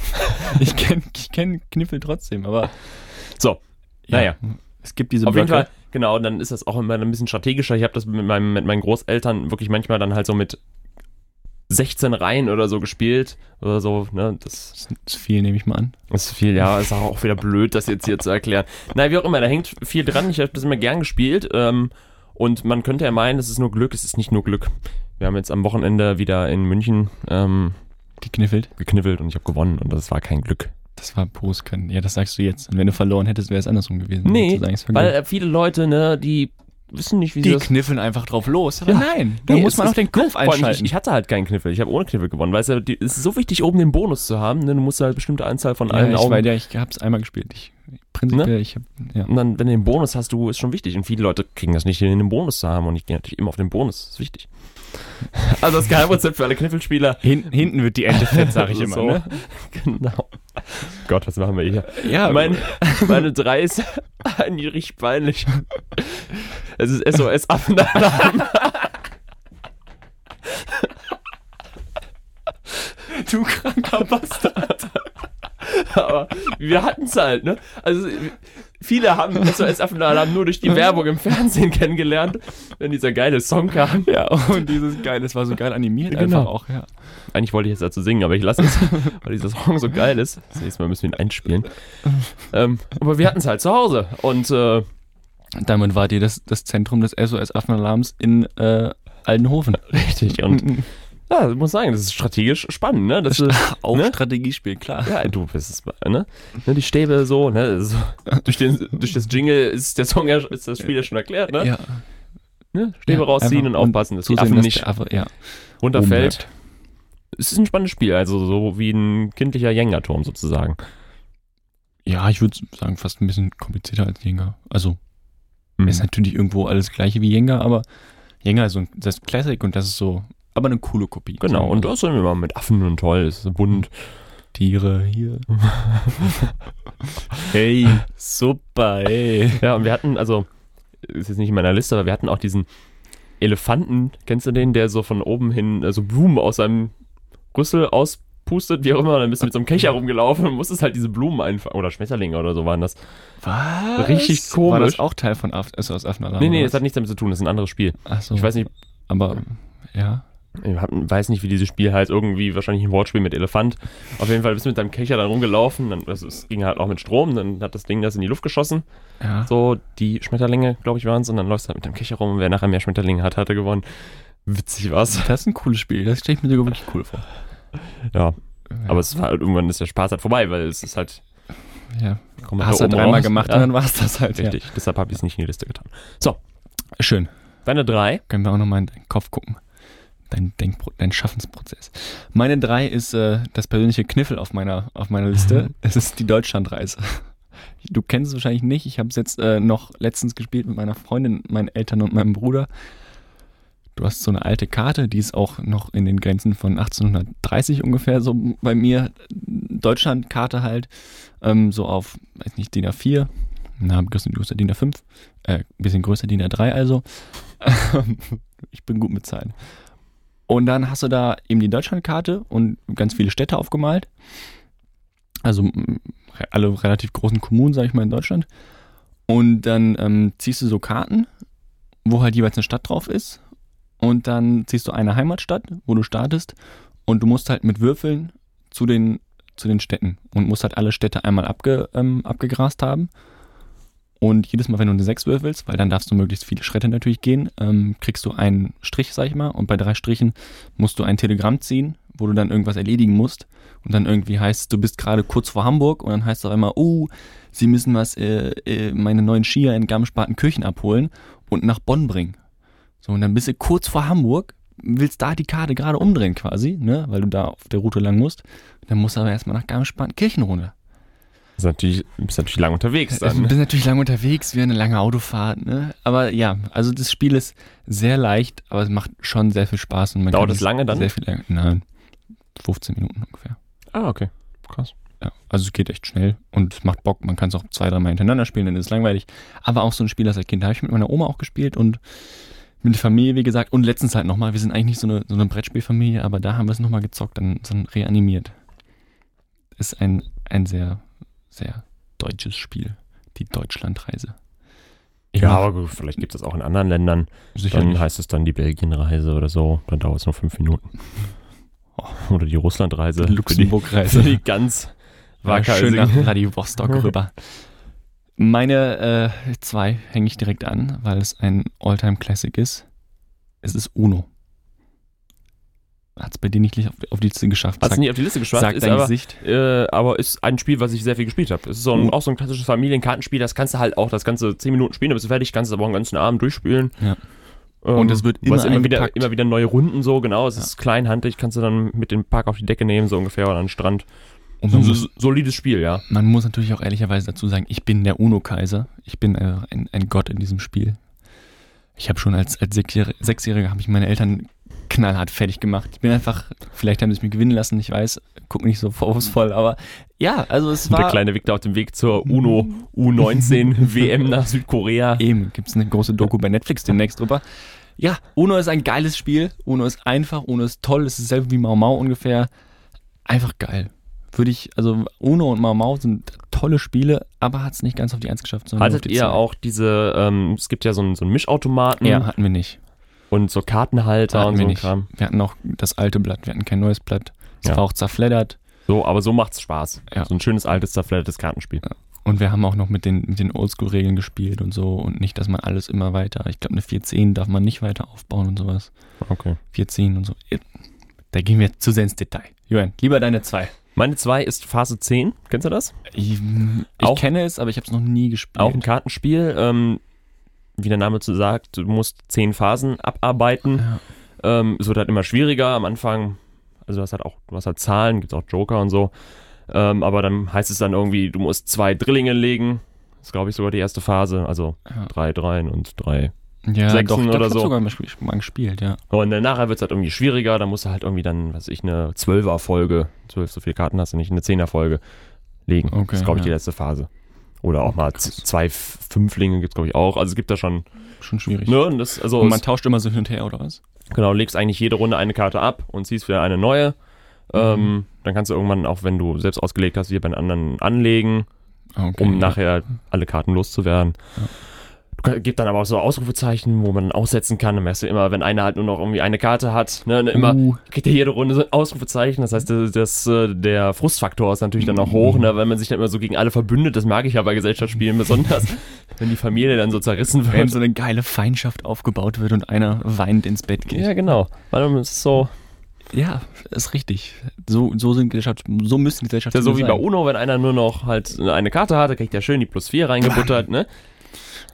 <laughs> ich kenne ich kenn Kniffel trotzdem, aber. So, naja. Es gibt diese Auf jeden Blöcke. Fall, genau, und dann ist das auch immer ein bisschen strategischer. Ich habe das mit, meinem, mit meinen Großeltern wirklich manchmal dann halt so mit 16 Reihen oder so gespielt oder so, ne? Das ist viel, nehme ich mal an. ist viel, ja, ist auch wieder blöd, das jetzt hier zu erklären. Na, wie auch immer, da hängt viel dran. Ich habe das immer gern gespielt. Ähm, und man könnte ja meinen, es ist nur Glück. Es ist nicht nur Glück. Wir haben jetzt am Wochenende wieder in München ähm, Gekniffelt. gekniffelt und ich habe gewonnen und das war kein Glück. Das war pures Können. Ja, das sagst du jetzt. Und wenn du verloren hättest, wäre es andersrum gewesen. Nee, Zu sagen, es Weil äh, viele Leute, ne, die wissen nicht, wie sie die das kniffeln einfach drauf los. Ja. nein, da Nee, muss es man auch den Kopf einschalten. Ich, ich hatte halt keinen Kniffel. Ich habe ohne Kniffel gewonnen. Weißt du, die, es ist so wichtig, oben den Bonus zu haben. Ne? Du musst halt eine bestimmte Anzahl von allen ja, ich, Augen. weil, ja, ich hab's einmal gespielt. Ich, prinzipiell, Ne? ich hab, ja. Und dann, wenn du den Bonus hast, du ist schon wichtig. Und viele Leute kriegen das nicht, hin, den Bonus zu haben. Und ich gehe natürlich immer auf den Bonus. Das ist wichtig. <laughs> Also das Geheimrezept für alle Kniffelspieler. Hin, hinten wird die Ente fett, sag ich <laughs> immer. So. Ne? <laughs> Genau. <laughs> Gott, was machen wir hier? Ja, Mein, <laughs> meine drei ist eigentlich peinlich. Es ist SOS Affenalarm. <laughs> du kranker Bastard. Aber wir hatten es halt, ne? Also viele haben SOS Affenalarm nur durch die Werbung im Fernsehen kennengelernt, wenn dieser geile Song kam. Ja, und dieses geil, das war so geil animiert Genau. einfach auch, ja. Eigentlich wollte ich jetzt dazu singen, aber ich lasse es, <laughs> weil dieser Song so geil ist. Das nächste Mal müssen wir ihn einspielen. Ähm, aber wir hatten es halt zu Hause und äh, Damit wart ihr das, das Zentrum des SOS-Affenalarms in äh, Aldenhofen. richtig. Und <laughs> ja, ich muss sagen, das ist strategisch spannend, ne? Das <laughs> ist, Auch ne? Strategiespiel, klar. Ja, du bist es, ne? ne? Die Stäbe so, ne? So, <laughs> durch, den, durch das Jingle ist der Song ja, ist das Spiel ja schon erklärt, ne? Ja, ne? Stäbe Ja, rausziehen und aufpassen, dass die Affen nicht Affe, ja, runterfällt. Es ist ein spannendes Spiel, also so wie ein kindlicher Jenga-Turm sozusagen. Ja, ich würde sagen, fast ein bisschen komplizierter als Jenga. Also, Mhm. ist natürlich irgendwo alles gleiche wie Jenga, aber Jenga ist so ein, das ist Classic und das ist so, aber eine coole Kopie. Genau, und das sind wir mal mit Affen und toll, ist bunt. Tiere hier. <laughs> hey, super, ey. Ja, und wir <laughs> hatten, also, ist jetzt nicht in meiner Liste, aber wir hatten auch diesen Elefanten, kennst du den, der so von oben hin äh, so Blumen aus seinem Rüssel auspustet, wie auch immer, dann bist du mit so einem Kecher rumgelaufen und musstest halt diese Blumen einfangen. Oder Schmetterlinge oder so waren das. Was? Richtig War komisch. das auch Teil von Aff SOS Affenalarm? nee, nee, das hat nichts damit zu tun, das ist ein anderes Spiel. Ach so. Ich weiß nicht, aber, ja. Ich hab, weiß nicht, wie dieses Spiel heißt, irgendwie wahrscheinlich ein Wortspiel mit Elefant. Auf jeden Fall bist du mit deinem Kecher dann rumgelaufen, dann, also es ging halt auch mit Strom, dann hat das Ding das in die Luft geschossen. Ja. So, die Schmetterlinge, glaube ich, waren es, und dann läufst du halt mit deinem Kecher rum und wer nachher mehr Schmetterlinge hat, hatte gewonnen. Witzig war's. Das ist ein cooles Spiel. Das stelle ich mir sogar wirklich cool vor. Ja, aber es war halt, irgendwann ist der Spaß halt vorbei, weil es ist halt. ja. hast du halt dreimal raus. gemacht ja, und dann war es das halt. Richtig, deshalb habe ich es nicht in die Liste getan. So, Ja. Schön. deine drei. Können wir auch nochmal in deinen Kopf gucken. Dein, Denkpro dein Schaffensprozess. Meine drei ist äh, das persönliche Kniffel auf meiner, auf meiner Liste. Es ist die Deutschlandreise. <laughs> Du kennst es wahrscheinlich nicht. Ich habe es jetzt äh, noch letztens gespielt mit meiner Freundin, meinen Eltern und meinem Bruder. Du hast so eine alte Karte, die ist auch noch in den Grenzen von 1830 ungefähr so bei mir. Deutschlandkarte halt, ähm, so auf, weiß nicht, DIN A4, na, ein bisschen größer DIN A5, äh, ein bisschen größer DIN A3 also. <laughs> ich bin gut mit Zahlen. Und dann hast du da eben die Deutschlandkarte und ganz viele Städte aufgemalt. Also alle relativ großen Kommunen, sag ich mal, in Deutschland. Und dann ähm, ziehst du so Karten, wo halt jeweils eine Stadt drauf ist. Und dann ziehst du eine Heimatstadt, wo du startest. Und du musst halt mit Würfeln zu den, zu den Städten. Und musst halt alle Städte einmal abge, ähm, abgegrast haben. Und jedes Mal, wenn du eine 6 würfelst, weil dann darfst du möglichst viele Schritte natürlich gehen, ähm, kriegst du einen Strich, sag ich mal. Und bei drei Strichen musst du ein Telegramm ziehen, wo du dann irgendwas erledigen musst. Und dann irgendwie heißt, du bist gerade kurz vor Hamburg und dann heißt es auf einmal, oh, sie müssen was, äh, äh, meine neuen Skier in Garmisch-Partenkirchen abholen und nach Bonn bringen. So, und dann bist du kurz vor Hamburg, willst da die Karte gerade umdrehen quasi, ne, weil du da auf der Route lang musst. Dann musst du aber erstmal nach Garmisch-Partenkirchen runter. Ist natürlich, bist natürlich lang unterwegs dann. du bist natürlich lange unterwegs, wie eine lange Autofahrt, ne? Aber ja, also das Spiel ist sehr leicht, aber es macht schon sehr viel Spaß. Und man Dauert es lange dann? Sehr viel länger. Nein, 15 Minuten ungefähr. Ah, okay. Krass. Ja, also es geht echt schnell und es macht Bock. Man kann es auch zwei, dreimal hintereinander spielen, dann ist es langweilig. Aber auch so ein Spiel als Kind habe ich mit meiner Oma auch gespielt und mit der Familie, wie gesagt. Und letztens halt nochmal, wir sind eigentlich nicht so eine, so eine Brettspielfamilie, aber da haben wir es nochmal gezockt, dann so ein reanimiert. Ist ein, ein sehr, sehr deutsches Spiel. Die Deutschlandreise. Ich Ja, aber gut, vielleicht gibt es auch in anderen Ländern. sicherlich. Dann heißt es dann die Belgienreise oder so. Dann dauert es nur fünf Minuten. Oder die Russlandreise. Die Luxemburg-Reise. Die, die ganz War schön nach. Vladivostok <laughs> rüber. Meine äh, zwei hänge ich direkt an, weil es ein Alltime-Classic ist. Es ist Uno. Hat es bei dir nicht auf, die Liste geschafft? Hat es nicht auf die Liste geschafft, Sagt ist dein aber, Gesicht. äh, aber ist ein Spiel, was ich sehr viel gespielt habe. Es ist so ein, Oh. auch so ein klassisches Familienkartenspiel, das kannst du halt auch das ganze 10 Minuten spielen, dann bist du fertig, kannst es aber auch einen ganzen Abend durchspielen. Ja. Ähm, Und es wird immer immer wieder, immer wieder neue Runden so, genau. Es Ja. ist kleinhandig, kannst du dann mit dem Park auf die Decke nehmen, so ungefähr, oder an den Strand. Und so, muss, solides Spiel, ja. man muss natürlich auch ehrlicherweise dazu sagen, ich bin der Uno-Kaiser. Ich bin äh, ein, ein Gott in diesem Spiel. Ich habe schon als, als Sechsjähriger, Sechsjähriger habe ich meine Eltern knallhart fertig gemacht. Ich bin einfach, vielleicht haben sie mich gewinnen lassen, ich weiß, guck nicht so vorwurfsvoll, aber ja, also es Der war kleine Victor auf dem Weg zur UNO U19 <laughs> WM nach Südkorea. Eben, gibt es eine große Doku bei Netflix demnächst drüber. Ja, Uno ist ein geiles Spiel. Uno ist einfach, Uno ist toll. Es ist selber wie Mau Mau ungefähr. Einfach geil. Würde ich, also Uno und Mau Mau sind tolle Spiele, aber hat es nicht ganz auf die Eins geschafft. Hattet ihr zwei. auch diese, ähm, es gibt ja so einen, so einen Mischautomaten Ja, hatten wir nicht. Und so Kartenhalter Hatten und wir so ein. Kram. Wir hatten auch das alte Blatt, wir hatten kein neues Blatt. Es Ja. war auch zerfleddert. So, aber so macht's Spaß. Ja. So ein schönes altes, zerfleddertes Kartenspiel. Und wir haben auch noch mit den, mit den Oldschool-Regeln gespielt und so. Und nicht, dass man alles immer weiter. Ich glaube, eine 410 darf man nicht weiter aufbauen und sowas. Okay. 410 und so. Da gehen wir zu sehr ins Detail. Johann, lieber deine zwei. Meine 2 ist Phase 10. Kennst du das? Ich, ich kenne es, aber ich habe es noch nie gespielt. Auch ein Kartenspiel. Ähm, wie der Name zu sagt, du musst 10 Phasen abarbeiten. Ja. Ähm, es wird halt immer schwieriger am Anfang. Also du hast halt auch, du hast halt Zahlen, gibt auch Joker und so. Ähm, aber dann heißt es dann irgendwie, du musst zwei Drillinge legen. Das ist, glaube ich, sogar die erste Phase. Also Ja. drei Dreien und drei. Ja, Sechsen doch, oder so. sogar mal, gespielt- ja. Und dann nachher wird es halt irgendwie schwieriger. Da musst du halt irgendwie dann, was weiß ich, eine Zwölfer-Folge, zwölf, so viele Karten hast du nicht, eine Zehner-Folge legen. Okay, das ist, glaube ich, die ja. letzte Phase. Oder auch mal z- zwei Fünflinge gibt es, glaube ich, auch. Also es gibt da schon, Schon schwierig. ne, und das, also Und man tauscht immer so hin und her, oder was? genau, legst eigentlich jede Runde eine Karte ab und ziehst wieder eine neue. Ähm, Mhm. dann kannst du irgendwann, auch wenn du selbst ausgelegt hast, wieder bei den anderen anlegen, Okay, um ja. nachher alle Karten loszuwerden. Ja. Gibt dann aber auch so Ausrufezeichen, wo man aussetzen kann. Dann merkst du immer, wenn einer halt nur noch irgendwie eine Karte hat, ne, ne, immer Uh. kriegt er jede Runde so ein Ausrufezeichen. Das heißt, das, das, äh, der Frustfaktor ist natürlich dann auch hoch, ne, weil man sich dann immer so gegen alle verbündet. Das mag ich ja bei Gesellschaftsspielen besonders, <laughs> wenn die Familie dann so zerrissen Wenn wird. so eine geile Feindschaft aufgebaut wird und einer weinend ins Bett geht. Ja, genau. Weil man ist so, Ja, ist richtig. So, so sind Gesellschaft, so müssen ist ja Gesellschaften so wie bei sein. UNO, wenn einer nur noch halt eine Karte hat, dann kriegt er schön die plus 4 reingebuttert, <laughs> ne?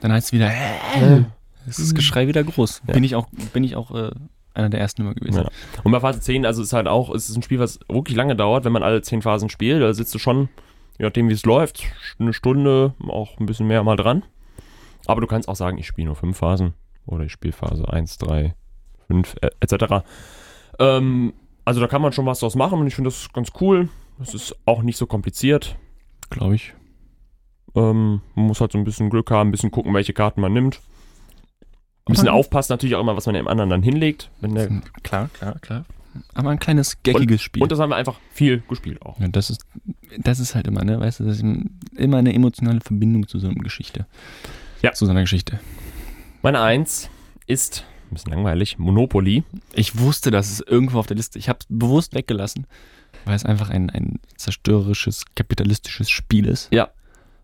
Dann heißt es wieder, äh, es ist das Geschrei wieder groß. Ja. Bin ich auch, bin ich auch äh, einer der ersten immer gewesen. Ja. Und bei Phase 10, also ist halt auch, es ist ein Spiel, was wirklich lange dauert, wenn man alle 10 Phasen spielt. Da sitzt du schon, je nachdem wie es läuft, eine Stunde, auch ein bisschen mehr mal dran. Aber du kannst auch sagen, ich spiele nur 5 Phasen. Oder ich spiele Phase 1, 3, 5, äh, etc. Ähm, also da kann man schon was draus machen und ich finde das ganz cool. Es ist auch nicht so kompliziert. Glaube ich. Ähm, man muss halt so ein bisschen Glück haben, ein bisschen gucken, welche Karten man nimmt. Ein bisschen Aber- aufpassen natürlich auch immer, was man dem anderen dann hinlegt. Der, Klar, klar, klar. Aber ein kleines geckiges Spiel. und das haben wir einfach viel gespielt auch. ja, das ist, das ist halt immer, ne, weißt du, das ist immer eine emotionale Verbindung zu so einer Geschichte. Ja. Zu so einer Geschichte. Meine Eins ist, ein bisschen langweilig, Monopoly. Ich wusste, dass es irgendwo auf der Liste, ich habe es bewusst weggelassen, weil es einfach ein, ein zerstörerisches, kapitalistisches Spiel ist.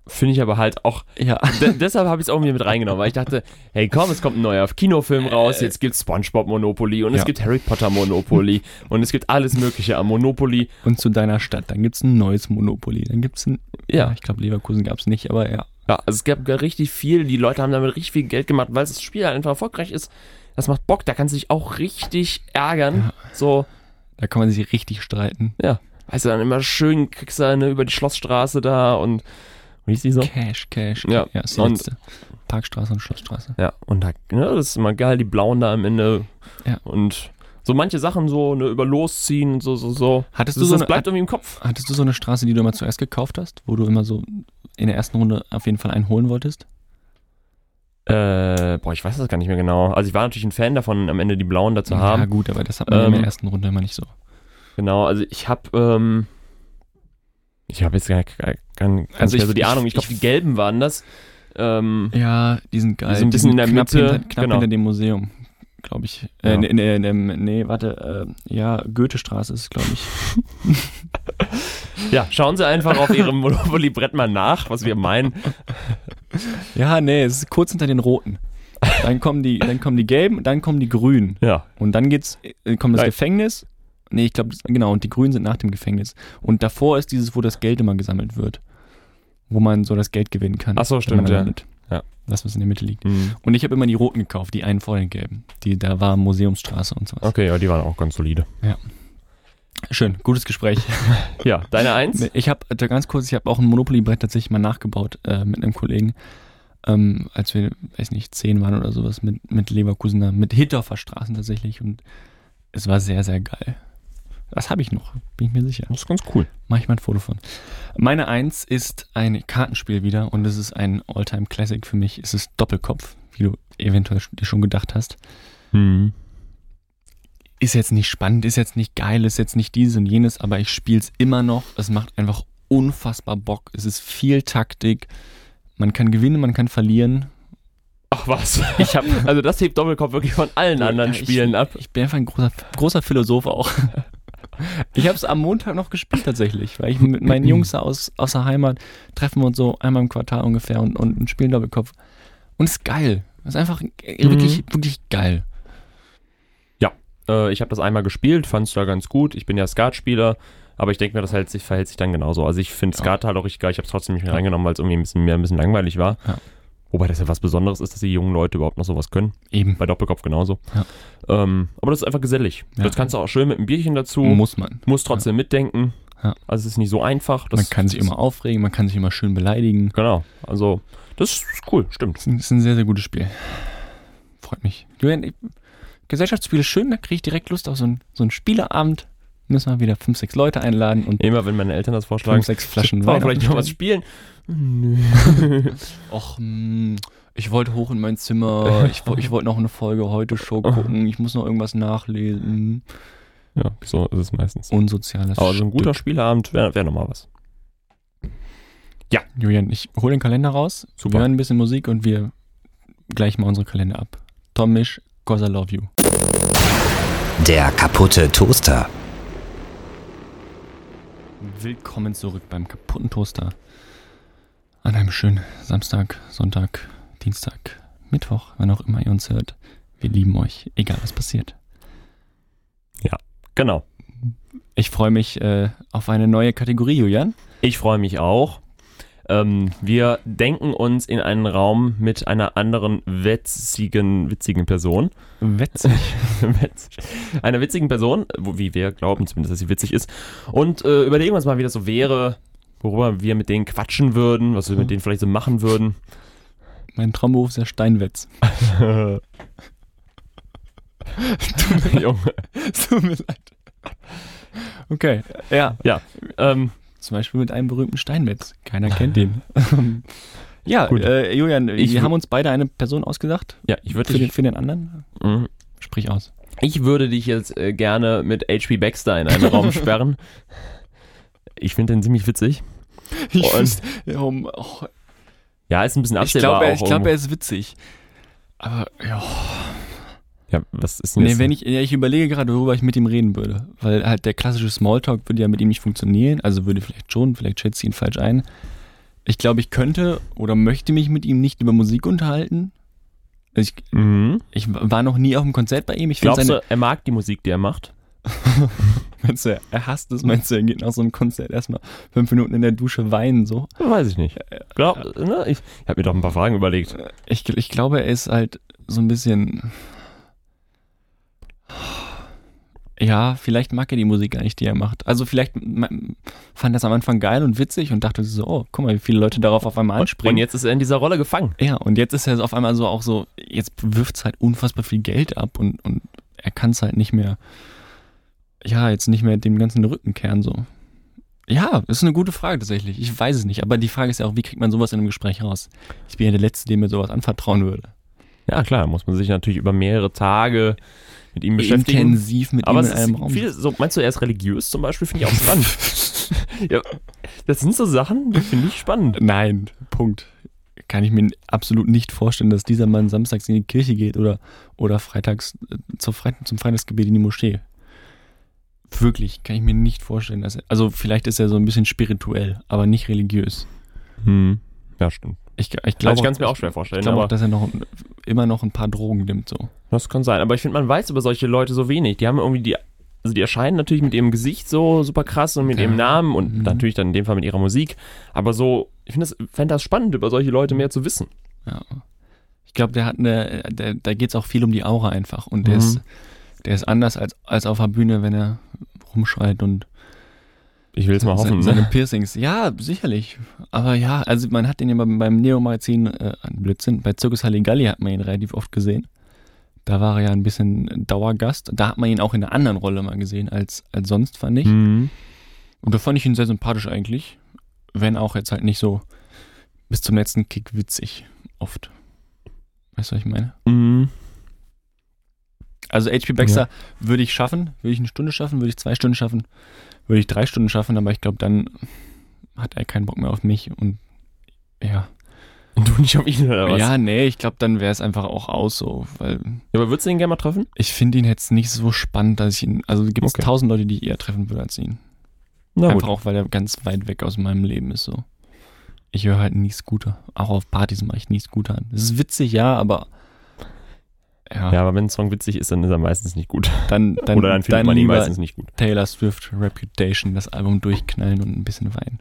Finde ich aber halt auch, Ja. de deshalb habe ich es auch mir mit reingenommen, weil ich dachte, hey komm, es kommt ein neuer Kinofilm raus, jetzt gibt es Spongebob Monopoly und es Ja. gibt Harry Potter Monopoly <laughs> und es gibt alles mögliche am Monopoly. Und zu deiner Stadt, dann gibt es ein neues Monopoly, dann gibt es ein, Ja, ich glaube Leverkusen gab es nicht, aber ja. ja, also es gab gar richtig viel, die Leute haben damit richtig viel Geld gemacht, weil das Spiel halt einfach erfolgreich ist. Das macht Bock, da kannst du dich auch richtig ärgern. Ja. So, Da kann man sich richtig streiten. ja, weißt du, dann immer schön kriegst du eine über die Schlossstraße da und wie ist die so? Cash, Cash. Ja, ja ist die und- letzte. Parkstraße und Schlossstraße. Ja, und da, ne, das ist immer geil, die Blauen da am Ende. Ja. Und so manche Sachen so, ne, über losziehen und so, so, so. Hattest Das, du so das eine, bleibt irgendwie im Kopf. hattest du so eine Straße, die du immer zuerst gekauft hast, wo du immer so in der ersten Runde auf jeden Fall einen holen wolltest? Äh, boah, ich weiß das gar nicht mehr genau. Also ich war natürlich ein Fan davon, am Ende die Blauen da zu Ja haben. gut, aber das hat man in Ähm, der ersten Runde immer nicht so. Genau, also ich habe, ähm, ich habe jetzt gar, gar, gar nicht Also ich- so die ich- Ahnung. Ich glaube, die Gelben waren das. Ähm, Ja, die sind geil. so ein Die bisschen sind in der knapp Mitte, Hinter, knapp genau. hinter dem Museum, glaube ich. Äh, Ja. nee, nee, nee, nee, warte. Äh, ja, Goethestraße ist, glaube ich. <laughs> ja, schauen Sie einfach auf Ihrem <laughs> Monopoly-Brett mal nach, was wir meinen. Ja, nee, es ist kurz hinter den roten. Dann kommen die, dann kommen die gelben, dann kommen die grünen. Ja, Und dann geht's, äh, kommt das Nein. Gefängnis. Nee, ich glaube, genau, und die Grünen sind nach dem Gefängnis. Und davor ist dieses, wo das Geld immer gesammelt wird. Wo man so das Geld gewinnen kann. Ach so, wenn stimmt, ja. Ja. Das, was in der Mitte liegt. Mhm. Und ich habe immer die roten gekauft, die einen vor den gelben. Die, da war Museumsstraße und sowas. Okay, ja, die waren auch ganz solide. Schön, gutes Gespräch. <laughs> Ja, deine Eins? <laughs> Ich habe ganz kurz, ich habe auch ein Monopoly-Brett tatsächlich mal nachgebaut äh, mit einem Kollegen, ähm, als wir, weiß nicht, zehn waren oder sowas mit, mit Leverkusener, mit Hittorfer Straßen tatsächlich und es war sehr, sehr geil. Das habe ich noch, bin ich mir sicher. Das ist ganz cool. Mache ich mal ein Foto von. Meine Eins ist ein Kartenspiel wieder und es ist ein All-Time-Classic für mich. Es ist Doppelkopf, wie du eventuell dir schon gedacht hast. Mhm. ist jetzt nicht spannend, ist jetzt nicht geil, ist jetzt nicht dieses und jenes, aber ich spiele es immer noch. Es macht einfach unfassbar Bock. Es ist viel Taktik. Man kann gewinnen, man kann verlieren. Ach was. Ich habe Also das hebt Doppelkopf wirklich von allen anderen Spielen ich, ab. Ich bin einfach ein großer, großer Philosoph auch. <laughs> Ich habe es am Montag noch gespielt tatsächlich, weil ich mit meinen Jungs aus, aus der Heimat treffen wir uns so einmal im Quartal ungefähr und, und spielen Doppelkopf. Und es ist geil. Es ist einfach äh, wirklich, wirklich geil. Äh, ich habe das einmal gespielt, fand es da ganz gut. Ich bin ja Skat-Spieler, aber ich denke mir, das hält sich, verhält sich dann genauso. Also ich finde Ja. Skat halt auch richtig geil. Ich habe es trotzdem nicht mehr Ja. reingenommen, weil es irgendwie ein bisschen mehr ein bisschen langweilig war. Ja. Wobei das ja was Besonderes ist, dass die jungen Leute überhaupt noch sowas können. Eben. Bei Doppelkopf genauso. Ja. Ähm, aber das ist einfach gesellig. Ja. Das kannst du auch schön mit einem Bierchen dazu. Muss man. musst trotzdem mitdenken. Ja. Also es ist nicht so einfach. Das, man kann sich immer aufregen, man kann sich immer schön beleidigen. Genau. Also das ist cool, stimmt. Das ist ein, das ist ein sehr, sehr gutes Spiel. Freut mich. Julian, Gesellschaftsspiel ist schön, da kriege ich direkt Lust auf so einen so einen Spieleabend. Müssen wir wieder fünf, sechs Leute einladen und Immer wenn meine Eltern das vorschlagen, fünf, sechs Flaschen <laughs> Wein. vielleicht noch was spielen. <laughs> Och, hm, ich wollte hoch in mein Zimmer, <laughs> ich, ich wollte noch eine Folge heute Show gucken, ich muss noch irgendwas nachlesen. ja, so ist es meistens. Unsoziales Aber so ein guter Stück. Spieleabend wäre wär nochmal was. Julian, ich hole den Kalender raus, Super. wir hören ein bisschen Musik und wir gleich mal unsere Kalender ab. Tomisch, cause I love you. Der kaputte Toaster. Willkommen zurück beim kaputten Toaster. An einem schönen Samstag, Sonntag, Dienstag, Mittwoch, wann auch immer ihr uns hört. Wir lieben euch, egal was passiert. Genau. Ich freue mich äh, auf eine neue Kategorie, Julian. Ich freue mich auch. Ähm, wir denken uns in einen Raum mit einer anderen witzigen, witzigen Person. Wetzig. <laughs> Witz- einer witzigen Person, wie wir glauben zumindest, dass sie witzig ist. Und äh, überlegen uns mal, wie das so wäre, worüber wir mit denen quatschen würden, was wir mit denen vielleicht so machen würden. mein Traumberuf ist der Steinwetz. <laughs> Junge. Tut mir leid. Okay, ja. Ähm, Zum Beispiel mit einem berühmten Steinmetz. Keiner kennt ihn. <laughs> ja, äh, Julian, Ich wir haben uns beide eine Person ausgedacht. ja, ich würde Für den, dich, für den anderen? Mhm. Sprich aus. ich würde dich jetzt äh, gerne mit HP Baxter in einen Raum <laughs> sperren. Ich finde den ziemlich witzig. <laughs> Ich, Und- ja, um, oh, Ja, ist ein bisschen ich absehbar glaube, er, ich glaub, er ist witzig. Aber ja, Ja, was ist denn nee, jetzt? wenn ich, ja, ich überlege gerade, worüber ich mit ihm reden würde. Weil halt der klassische Smalltalk würde ja mit ihm nicht funktionieren. Also würde vielleicht schon, vielleicht schätze ich ihn falsch ein. Ich glaube, ich könnte oder möchte mich mit ihm nicht über Musik unterhalten. Ich, mhm. ich war noch nie auf einem Konzert bei ihm. Ich Glaubst seine, du, er mag die Musik, die er macht? <laughs> Meinst du, er hasst es? Meinst du, er geht nach so einem Konzert erstmal fünf Minuten in der Dusche weinen so? Weiß ich nicht. Glaub, ne? Ich, ich habe mir doch ein paar Fragen überlegt. Ich, ich glaube, er ist halt so ein bisschen. Ja, vielleicht mag er die Musik gar nicht, die er macht. Also vielleicht fand er es am Anfang geil und witzig und dachte so, oh, guck mal, wie viele Leute darauf auf einmal Und anspringen. jetzt ist er in dieser Rolle gefangen. ja, und jetzt ist er auf einmal so auch so, jetzt wirft es halt unfassbar viel Geld ab und, und er kann es halt nicht mehr, ja, jetzt nicht mehr dem ganzen Rücken kehren so. Ja, ist eine gute Frage tatsächlich. Ich weiß es nicht. Aber die Frage ist ja auch, wie kriegt man sowas in einem Gespräch raus? Ich bin ja der Letzte, dem mir sowas anvertrauen würde. Ja, klar, muss man sich natürlich über mehrere Tage mit ihm beschäftigen. Intensiv mit Aber ihm in einem Raum. viel, so, meinst du, er ist religiös zum Beispiel? Finde ich auch spannend. <laughs> ja, das sind so Sachen, die finde ich spannend. Nein, Punkt. Kann ich mir absolut nicht vorstellen, dass dieser Mann samstags in die Kirche geht oder, oder freitags äh, zum Freitagsgebet in die Moschee. Wirklich, kann ich mir nicht vorstellen. Dass er, also vielleicht ist er so ein bisschen spirituell, aber nicht religiös. Hm. Ja, stimmt. Ich, ich Also glaube, ich kann es mir auch schwer vorstellen, ich glaube dass er noch immer noch ein paar Drogen nimmt. So. das kann sein. Aber ich finde, man weiß über solche Leute so wenig. Die haben irgendwie die, also die erscheinen natürlich mit ihrem Gesicht so super krass und mit Ja. ihrem Namen und Mhm. natürlich dann in dem Fall mit ihrer Musik. Aber so, ich finde das, fände das spannend, über solche Leute mehr zu wissen. Ja. Ich glaube, der hat eine, der, da geht es auch viel um die Aura einfach. Und der Mhm. ist, der ist anders als, als auf der Bühne, wenn er rumschreit und Ich will es mal hoffen. seine, seine Ne? Piercings. Ja, sicherlich. Aber ja, also man hat den ja beim, beim Neo-Magazin, äh, Blödsinn, bei Circus Halligalli hat man ihn relativ oft gesehen. Da war er ja ein bisschen Dauergast. Da hat man ihn auch in einer anderen Rolle mal gesehen als, als sonst, fand ich. Mhm. Und da fand ich ihn sehr sympathisch eigentlich. Wenn auch jetzt halt nicht so bis zum letzten Kick witzig. Oft. Weißt du, was ich meine? Mhm. Also HP Baxter würde ich schaffen, würde ich eine Stunde schaffen, würde ich zwei Stunden schaffen, würde ich drei Stunden schaffen, aber ich glaube, dann hat er keinen Bock mehr auf mich und ja. Du nicht auf ihn oder was? Ja, nee, ich glaube, dann wäre es einfach auch aus so, weil Ja, aber würdest du ihn gerne mal treffen? ich finde ihn jetzt nicht so spannend, dass ich ihn, also gibt es Okay. tausend Leute, die ich eher treffen würde als ihn. Na einfach auch, weil er ganz weit weg aus meinem Leben ist so. Ich höre halt nie Scooter. Auch auf Partys mache ich nie Scooter an. Das ist witzig, ja, aber ja, Ja, aber wenn ein Song witzig ist, dann ist er meistens nicht gut. dann, dann, Oder dann findet man ihn meistens nicht gut. Taylor Swift Reputation, das Album durchknallen und ein bisschen weinen.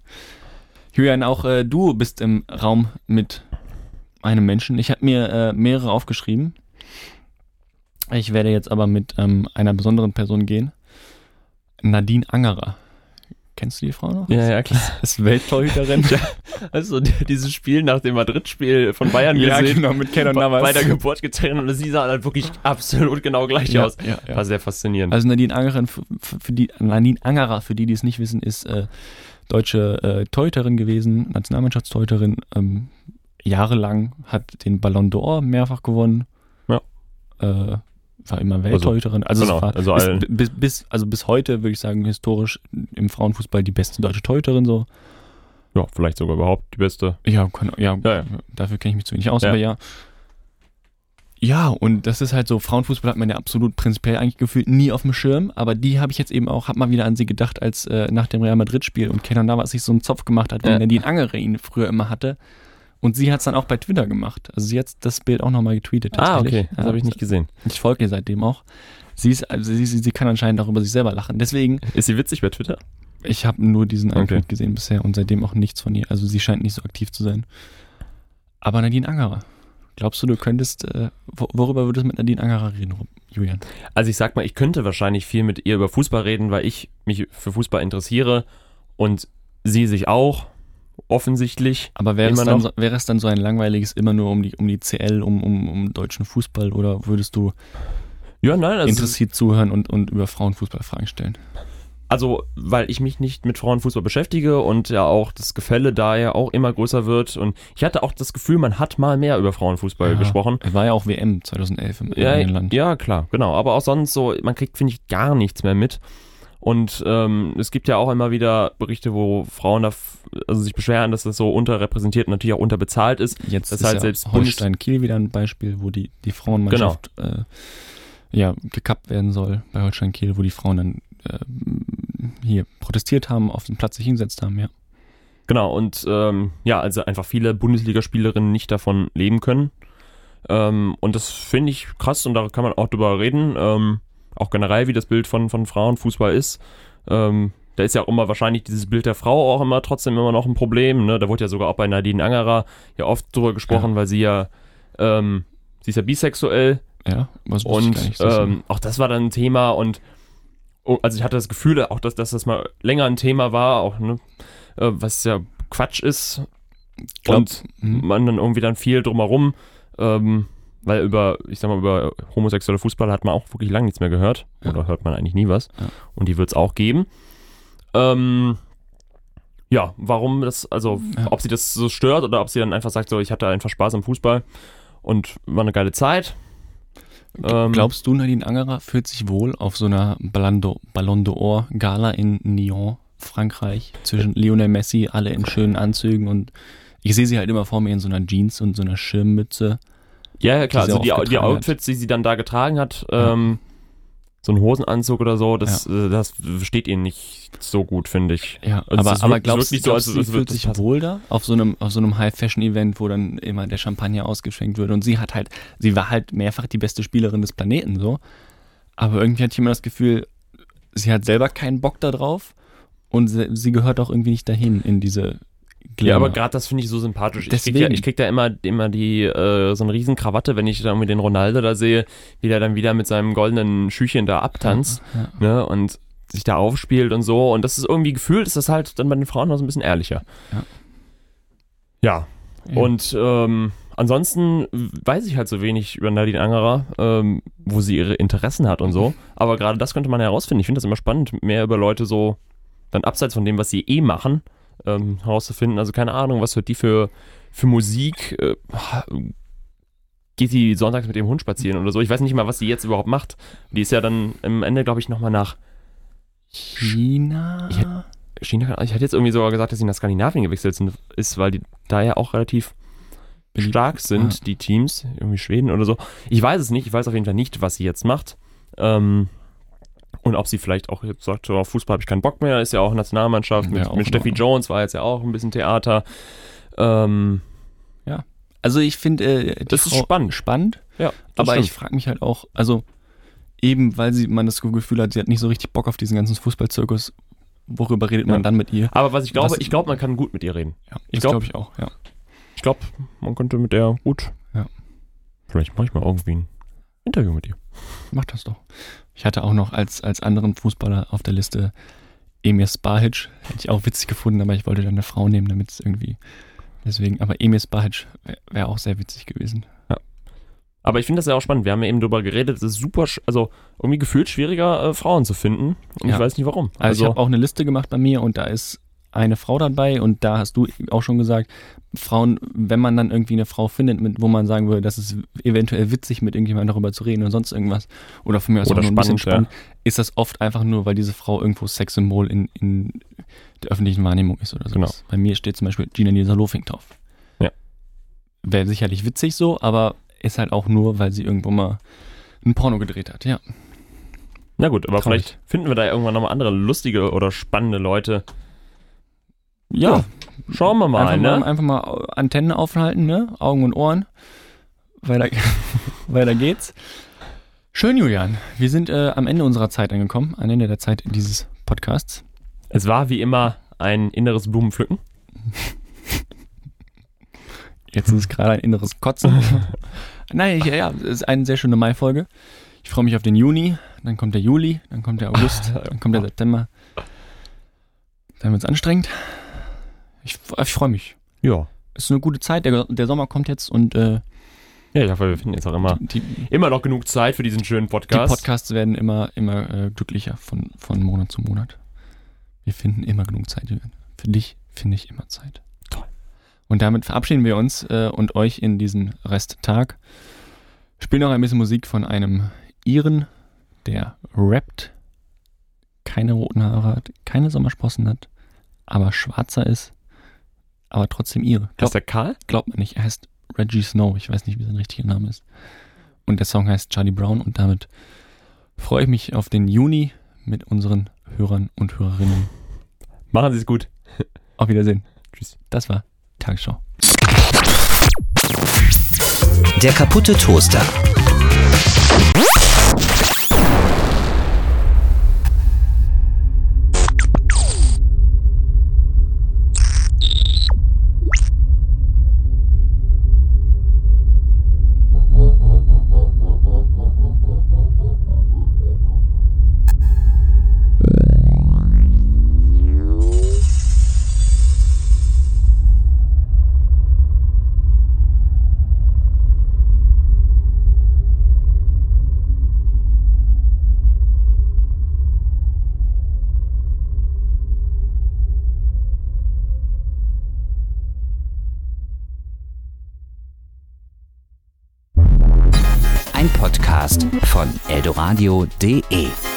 Julian, auch äh, du bist im Raum mit einem Menschen. Ich habe mir äh, mehrere aufgeschrieben. Ich werde jetzt aber mit ähm, einer besonderen Person gehen. Nadine Angerer. Kennst du die Frau noch? Ja, ja, klar. <laughs> Ist Welttorhüterin. Also die- dieses Spiel nach dem Madrid-Spiel von Bayern ja, gesehen. genau, mit Kenan Bei Navas. bei der Geburt getrennt und sie sah halt wirklich absolut genau gleich ja, aus. ja, ja. War sehr faszinierend. Also Nadine Angerer, für, für die, Nadine Angerer, für die, die es nicht wissen, ist äh, deutsche äh, Torhüterin gewesen, Nationalmannschaftstorhüterin. Ähm, jahrelang hat den Ballon d'Or mehrfach gewonnen. Ja. Äh, war immer Welttorhüterin. Also, genau, es war also bis, allen- bis, bis, also bis heute würde ich sagen, historisch im Frauenfußball die beste deutsche Torhüterin so. ja, vielleicht sogar überhaupt die beste. Ja, kann, ja, Ja, ja. dafür kenne ich mich zu wenig aus, Ja. aber ja. Ja, und das ist halt so, Frauenfußball hat man ja absolut prinzipiell eigentlich gefühlt nie auf dem Schirm, aber die habe ich jetzt eben auch, hab mal wieder an sie gedacht, als äh, nach dem Real Madrid-Spiel und Kenan Navas sich so einen Zopf gemacht hat, wie Ja. Nadine Angerer ihn früher immer hatte. Und sie hat es dann auch bei Twitter gemacht. Also sie hat das Bild auch nochmal getweetet. Ah, okay. Das Ja, habe ich nicht gesehen. Ich folge ihr seitdem auch. Sie, ist, also sie, sie, sie kann anscheinend auch über sich selber lachen. Deswegen, Ist sie witzig bei Twitter? ich habe nur diesen einen Okay. Gesehen bisher und seitdem auch nichts von ihr. Also sie scheint nicht so aktiv zu sein. Aber Nadine Angerer, glaubst du, du könntest, äh, wo- worüber würdest du mit Nadine Angerer reden, Julian? Also ich sag mal, ich könnte wahrscheinlich viel mit ihr über Fußball reden, weil ich mich für Fußball interessiere und sie sich auch, offensichtlich. Aber wäre es, dann wäre es dann so ein langweiliges immer nur um die, um die CL, um, um, um deutschen Fußball oder würdest du Ja, nein, also, interessiert zuhören und, und über Frauenfußball Fragen stellen? also weil ich mich nicht mit Frauenfußball beschäftige und ja auch das Gefälle daher auch immer größer wird und ich hatte auch das Gefühl, man hat mal mehr über Frauenfußball Ja. gesprochen. Es war ja auch WM 2011 im Ja, eigenen Land. ja, klar, genau. Aber auch sonst so, man kriegt, finde ich, gar nichts mehr mit. Und ähm, es gibt ja auch immer wieder Berichte, wo Frauen da, also sich beschweren, dass das so unterrepräsentiert und natürlich auch unterbezahlt ist. Jetzt Das ist heißt, ja selbst Holstein Kiel wieder ein Beispiel, wo die, die Frauenmannschaft Genau. äh, ja, gekappt werden soll bei Holstein Kiel, wo die Frauen dann äh, hier protestiert haben, auf den Platz sich hingesetzt haben, ja. Genau, und ähm, ja, also einfach viele Bundesligaspielerinnen nicht davon leben können. Ähm, und das finde ich krass und da kann man auch drüber reden. Ähm, auch generell, wie das Bild von, von Frauenfußball ist. Ähm, da ist ja auch immer wahrscheinlich dieses Bild der Frau auch immer trotzdem immer noch ein Problem. Ne? Da wurde ja sogar auch bei Nadine Angerer ja oft drüber gesprochen, weil sie ja, ähm, sie ist ja bisexuell Ja, was und ähm, auch das war dann ein Thema und oh, also ich hatte das Gefühl, auch dass, dass das mal länger ein Thema war, auch ne, äh, was ja Quatsch ist Glaub- und Mhm. man dann irgendwie dann viel drumherum, ähm, weil über, ich sag mal, über homosexuelle Fußball hat man auch wirklich lange nichts mehr gehört Ja. oder hört man eigentlich nie was Ja. und die wird es auch geben. Ähm, ja, warum das, also Ja. ob sie das so stört oder ob sie dann einfach sagt, so ich hatte einfach Spaß am Fußball und war eine geile Zeit. Ähm, Glaubst du, Nadine Angerer fühlt sich wohl auf so einer Ballon d'Or- Ballon d'Or Gala in Nyon, Frankreich, zwischen Lionel Messi, alle in schönen Anzügen und ich sehe sie halt immer vor mir in so einer Jeans und so einer Schirmmütze. Ja, ja klar, also die, die getragen hat. Outfits, die sie dann da getragen hat, ähm, so ein Hosenanzug oder so, das, äh, das steht ihnen nicht so gut, finde ich. Ja, Also aber, aber glaubst, wirklich so, glaubst als- du, als sie fühlt sich passen. wohl da auf so einem, auf so einem High-Fashion-Event, wo dann immer der Champagner ausgeschenkt wird und sie hat halt, sie war halt mehrfach die beste Spielerin des Planeten so, aber irgendwie hatte ich immer das Gefühl, sie hat selber keinen Bock da drauf und sie, sie gehört auch irgendwie nicht dahin in diese Glamour. Ja, aber gerade das finde ich so sympathisch. Ich krieg, ja, Deswegen. ich krieg da immer, immer die, äh, so eine riesen Krawatte, wenn ich da irgendwie den Ronaldo da sehe, wie der dann wieder mit seinem goldenen Schüchchen da abtanzt, Ja, ne, und sich da aufspielt und so. Und das ist irgendwie gefühlt, ist das halt dann bei den Frauen noch so ein bisschen ehrlicher. Ja. Ja, ja. Und ähm, ansonsten weiß ich halt so wenig über Nadine Angerer, ähm, wo sie ihre Interessen hat und so. Aber gerade das könnte man herausfinden. Ich finde das immer spannend, mehr über Leute so dann abseits von dem, was sie eh machen, ähm, herauszufinden. Also keine Ahnung, was hört die für, für Musik? Äh, geht die sonntags mit dem Hund spazieren oder so? Ich weiß nicht mal, was sie jetzt überhaupt macht. Die ist ja dann am Ende, glaube ich, nochmal nach China? Ich hätte- China. Ich hätte jetzt irgendwie sogar gesagt, dass sie nach Skandinavien gewechselt sind, ist, weil die da ja auch relativ stark sind, Ja. die Teams, irgendwie Schweden oder so. Ich weiß es nicht, ich weiß auf jeden Fall nicht, was sie jetzt macht. Ähm, und ob sie vielleicht auch jetzt sagt, so, auf Fußball habe ich keinen Bock mehr, ist ja auch Nationalmannschaft. Mit, Ja, auch mit Steffi. Jones war jetzt ja auch ein bisschen Theater. Ähm, Also ich finde, äh, Das ist Frau spannend. spannend, ja, das aber stimmt. ich frage mich halt auch, also eben weil sie man das Gefühl hat, sie hat nicht so richtig Bock auf diesen ganzen Fußballzirkus, worüber redet man Ja. dann mit ihr? Aber was ich glaube, Was- ich glaube, man kann gut mit ihr reden. Ja, Ich das glaub- glaube ich auch, ja. Ich glaube, man könnte mit der gut. Ja. Vielleicht mache ich mal irgendwie ein Interview mit ihr. Mach das doch. Ich hatte auch noch als, als anderen Fußballer auf der Liste Emir Spahic. Hätte ich auch witzig gefunden, aber ich wollte dann eine Frau nehmen, damit es irgendwie. Deswegen, aber Emir Spahic wäre wär auch sehr witzig gewesen. Aber ich finde das ja auch spannend. Wir haben ja eben drüber geredet, es ist super, also irgendwie gefühlt schwieriger, äh, Frauen zu finden. Und Ja. ich weiß nicht warum. Also, ich habe auch eine Liste gemacht bei mir und da ist eine Frau dabei und da hast du auch schon gesagt, Frauen, wenn man dann irgendwie eine Frau findet, mit, wo man sagen würde, das ist eventuell witzig, mit irgendjemandem darüber zu reden oder sonst irgendwas, oder von mir aus Oder auch nur ein bisschen spannend, spannend, ist das oft einfach nur, weil diese Frau irgendwo Sexsymbol in, in der öffentlichen Wahrnehmung ist oder so. Genau. Bei mir steht zum Beispiel Gina Lisa Lofing drauf. Ja. Wäre sicherlich witzig so, aber ist halt auch nur, weil sie irgendwo mal ein Porno gedreht hat, ja. Na gut, aber Traurig. vielleicht finden wir da irgendwann nochmal andere lustige oder spannende Leute. Ja, Schauen wir mal, einfach, ne? mal einfach mal Antennen aufhalten, ne? Augen und Ohren. Weiter, <laughs> weiter geht's. Schön, Julian. Wir sind äh, am Ende unserer Zeit angekommen, am Ende der Zeit dieses Podcasts. Es war wie immer ein inneres Blumenpflücken. Jetzt ist es gerade ein inneres Kotzen. <laughs> Nein, ja, ja, es ist eine sehr schöne Mai-Folge. Ich freue mich auf den Juni, dann kommt der Juli, dann kommt der August, <laughs> dann kommt der September. Dann wird es anstrengend. Ich, ich freue mich. Ja. Es ist eine gute Zeit, der, der Sommer kommt jetzt und äh, Ja, ich hoffe, wir finden jetzt auch immer, die, immer noch genug Zeit für diesen schönen die Podcast. Podcasts werden immer, immer äh, glücklicher von, von Monat zu Monat. Wir finden immer genug Zeit. Für dich finde ich immer Zeit. Toll. Und damit verabschieden wir uns äh, und euch in diesen Resttag. Spielen noch ein bisschen Musik von einem Iren, der rappt, keine roten Haare hat, keine Sommersprossen hat, aber schwarzer ist, aber trotzdem. Heißt Glaub, der Karl? glaubt man nicht. Er heißt Reggie Snow. Ich weiß nicht, wie sein richtiger Name ist. Und der Song heißt Charlie Brown und damit freue ich mich auf den Juni mit unseren Hörern und Hörerinnen. Machen Sie es gut. Auf Wiedersehen. Tschüss. Das war Tagesschau. Der kaputte Toaster. Eldoradio.de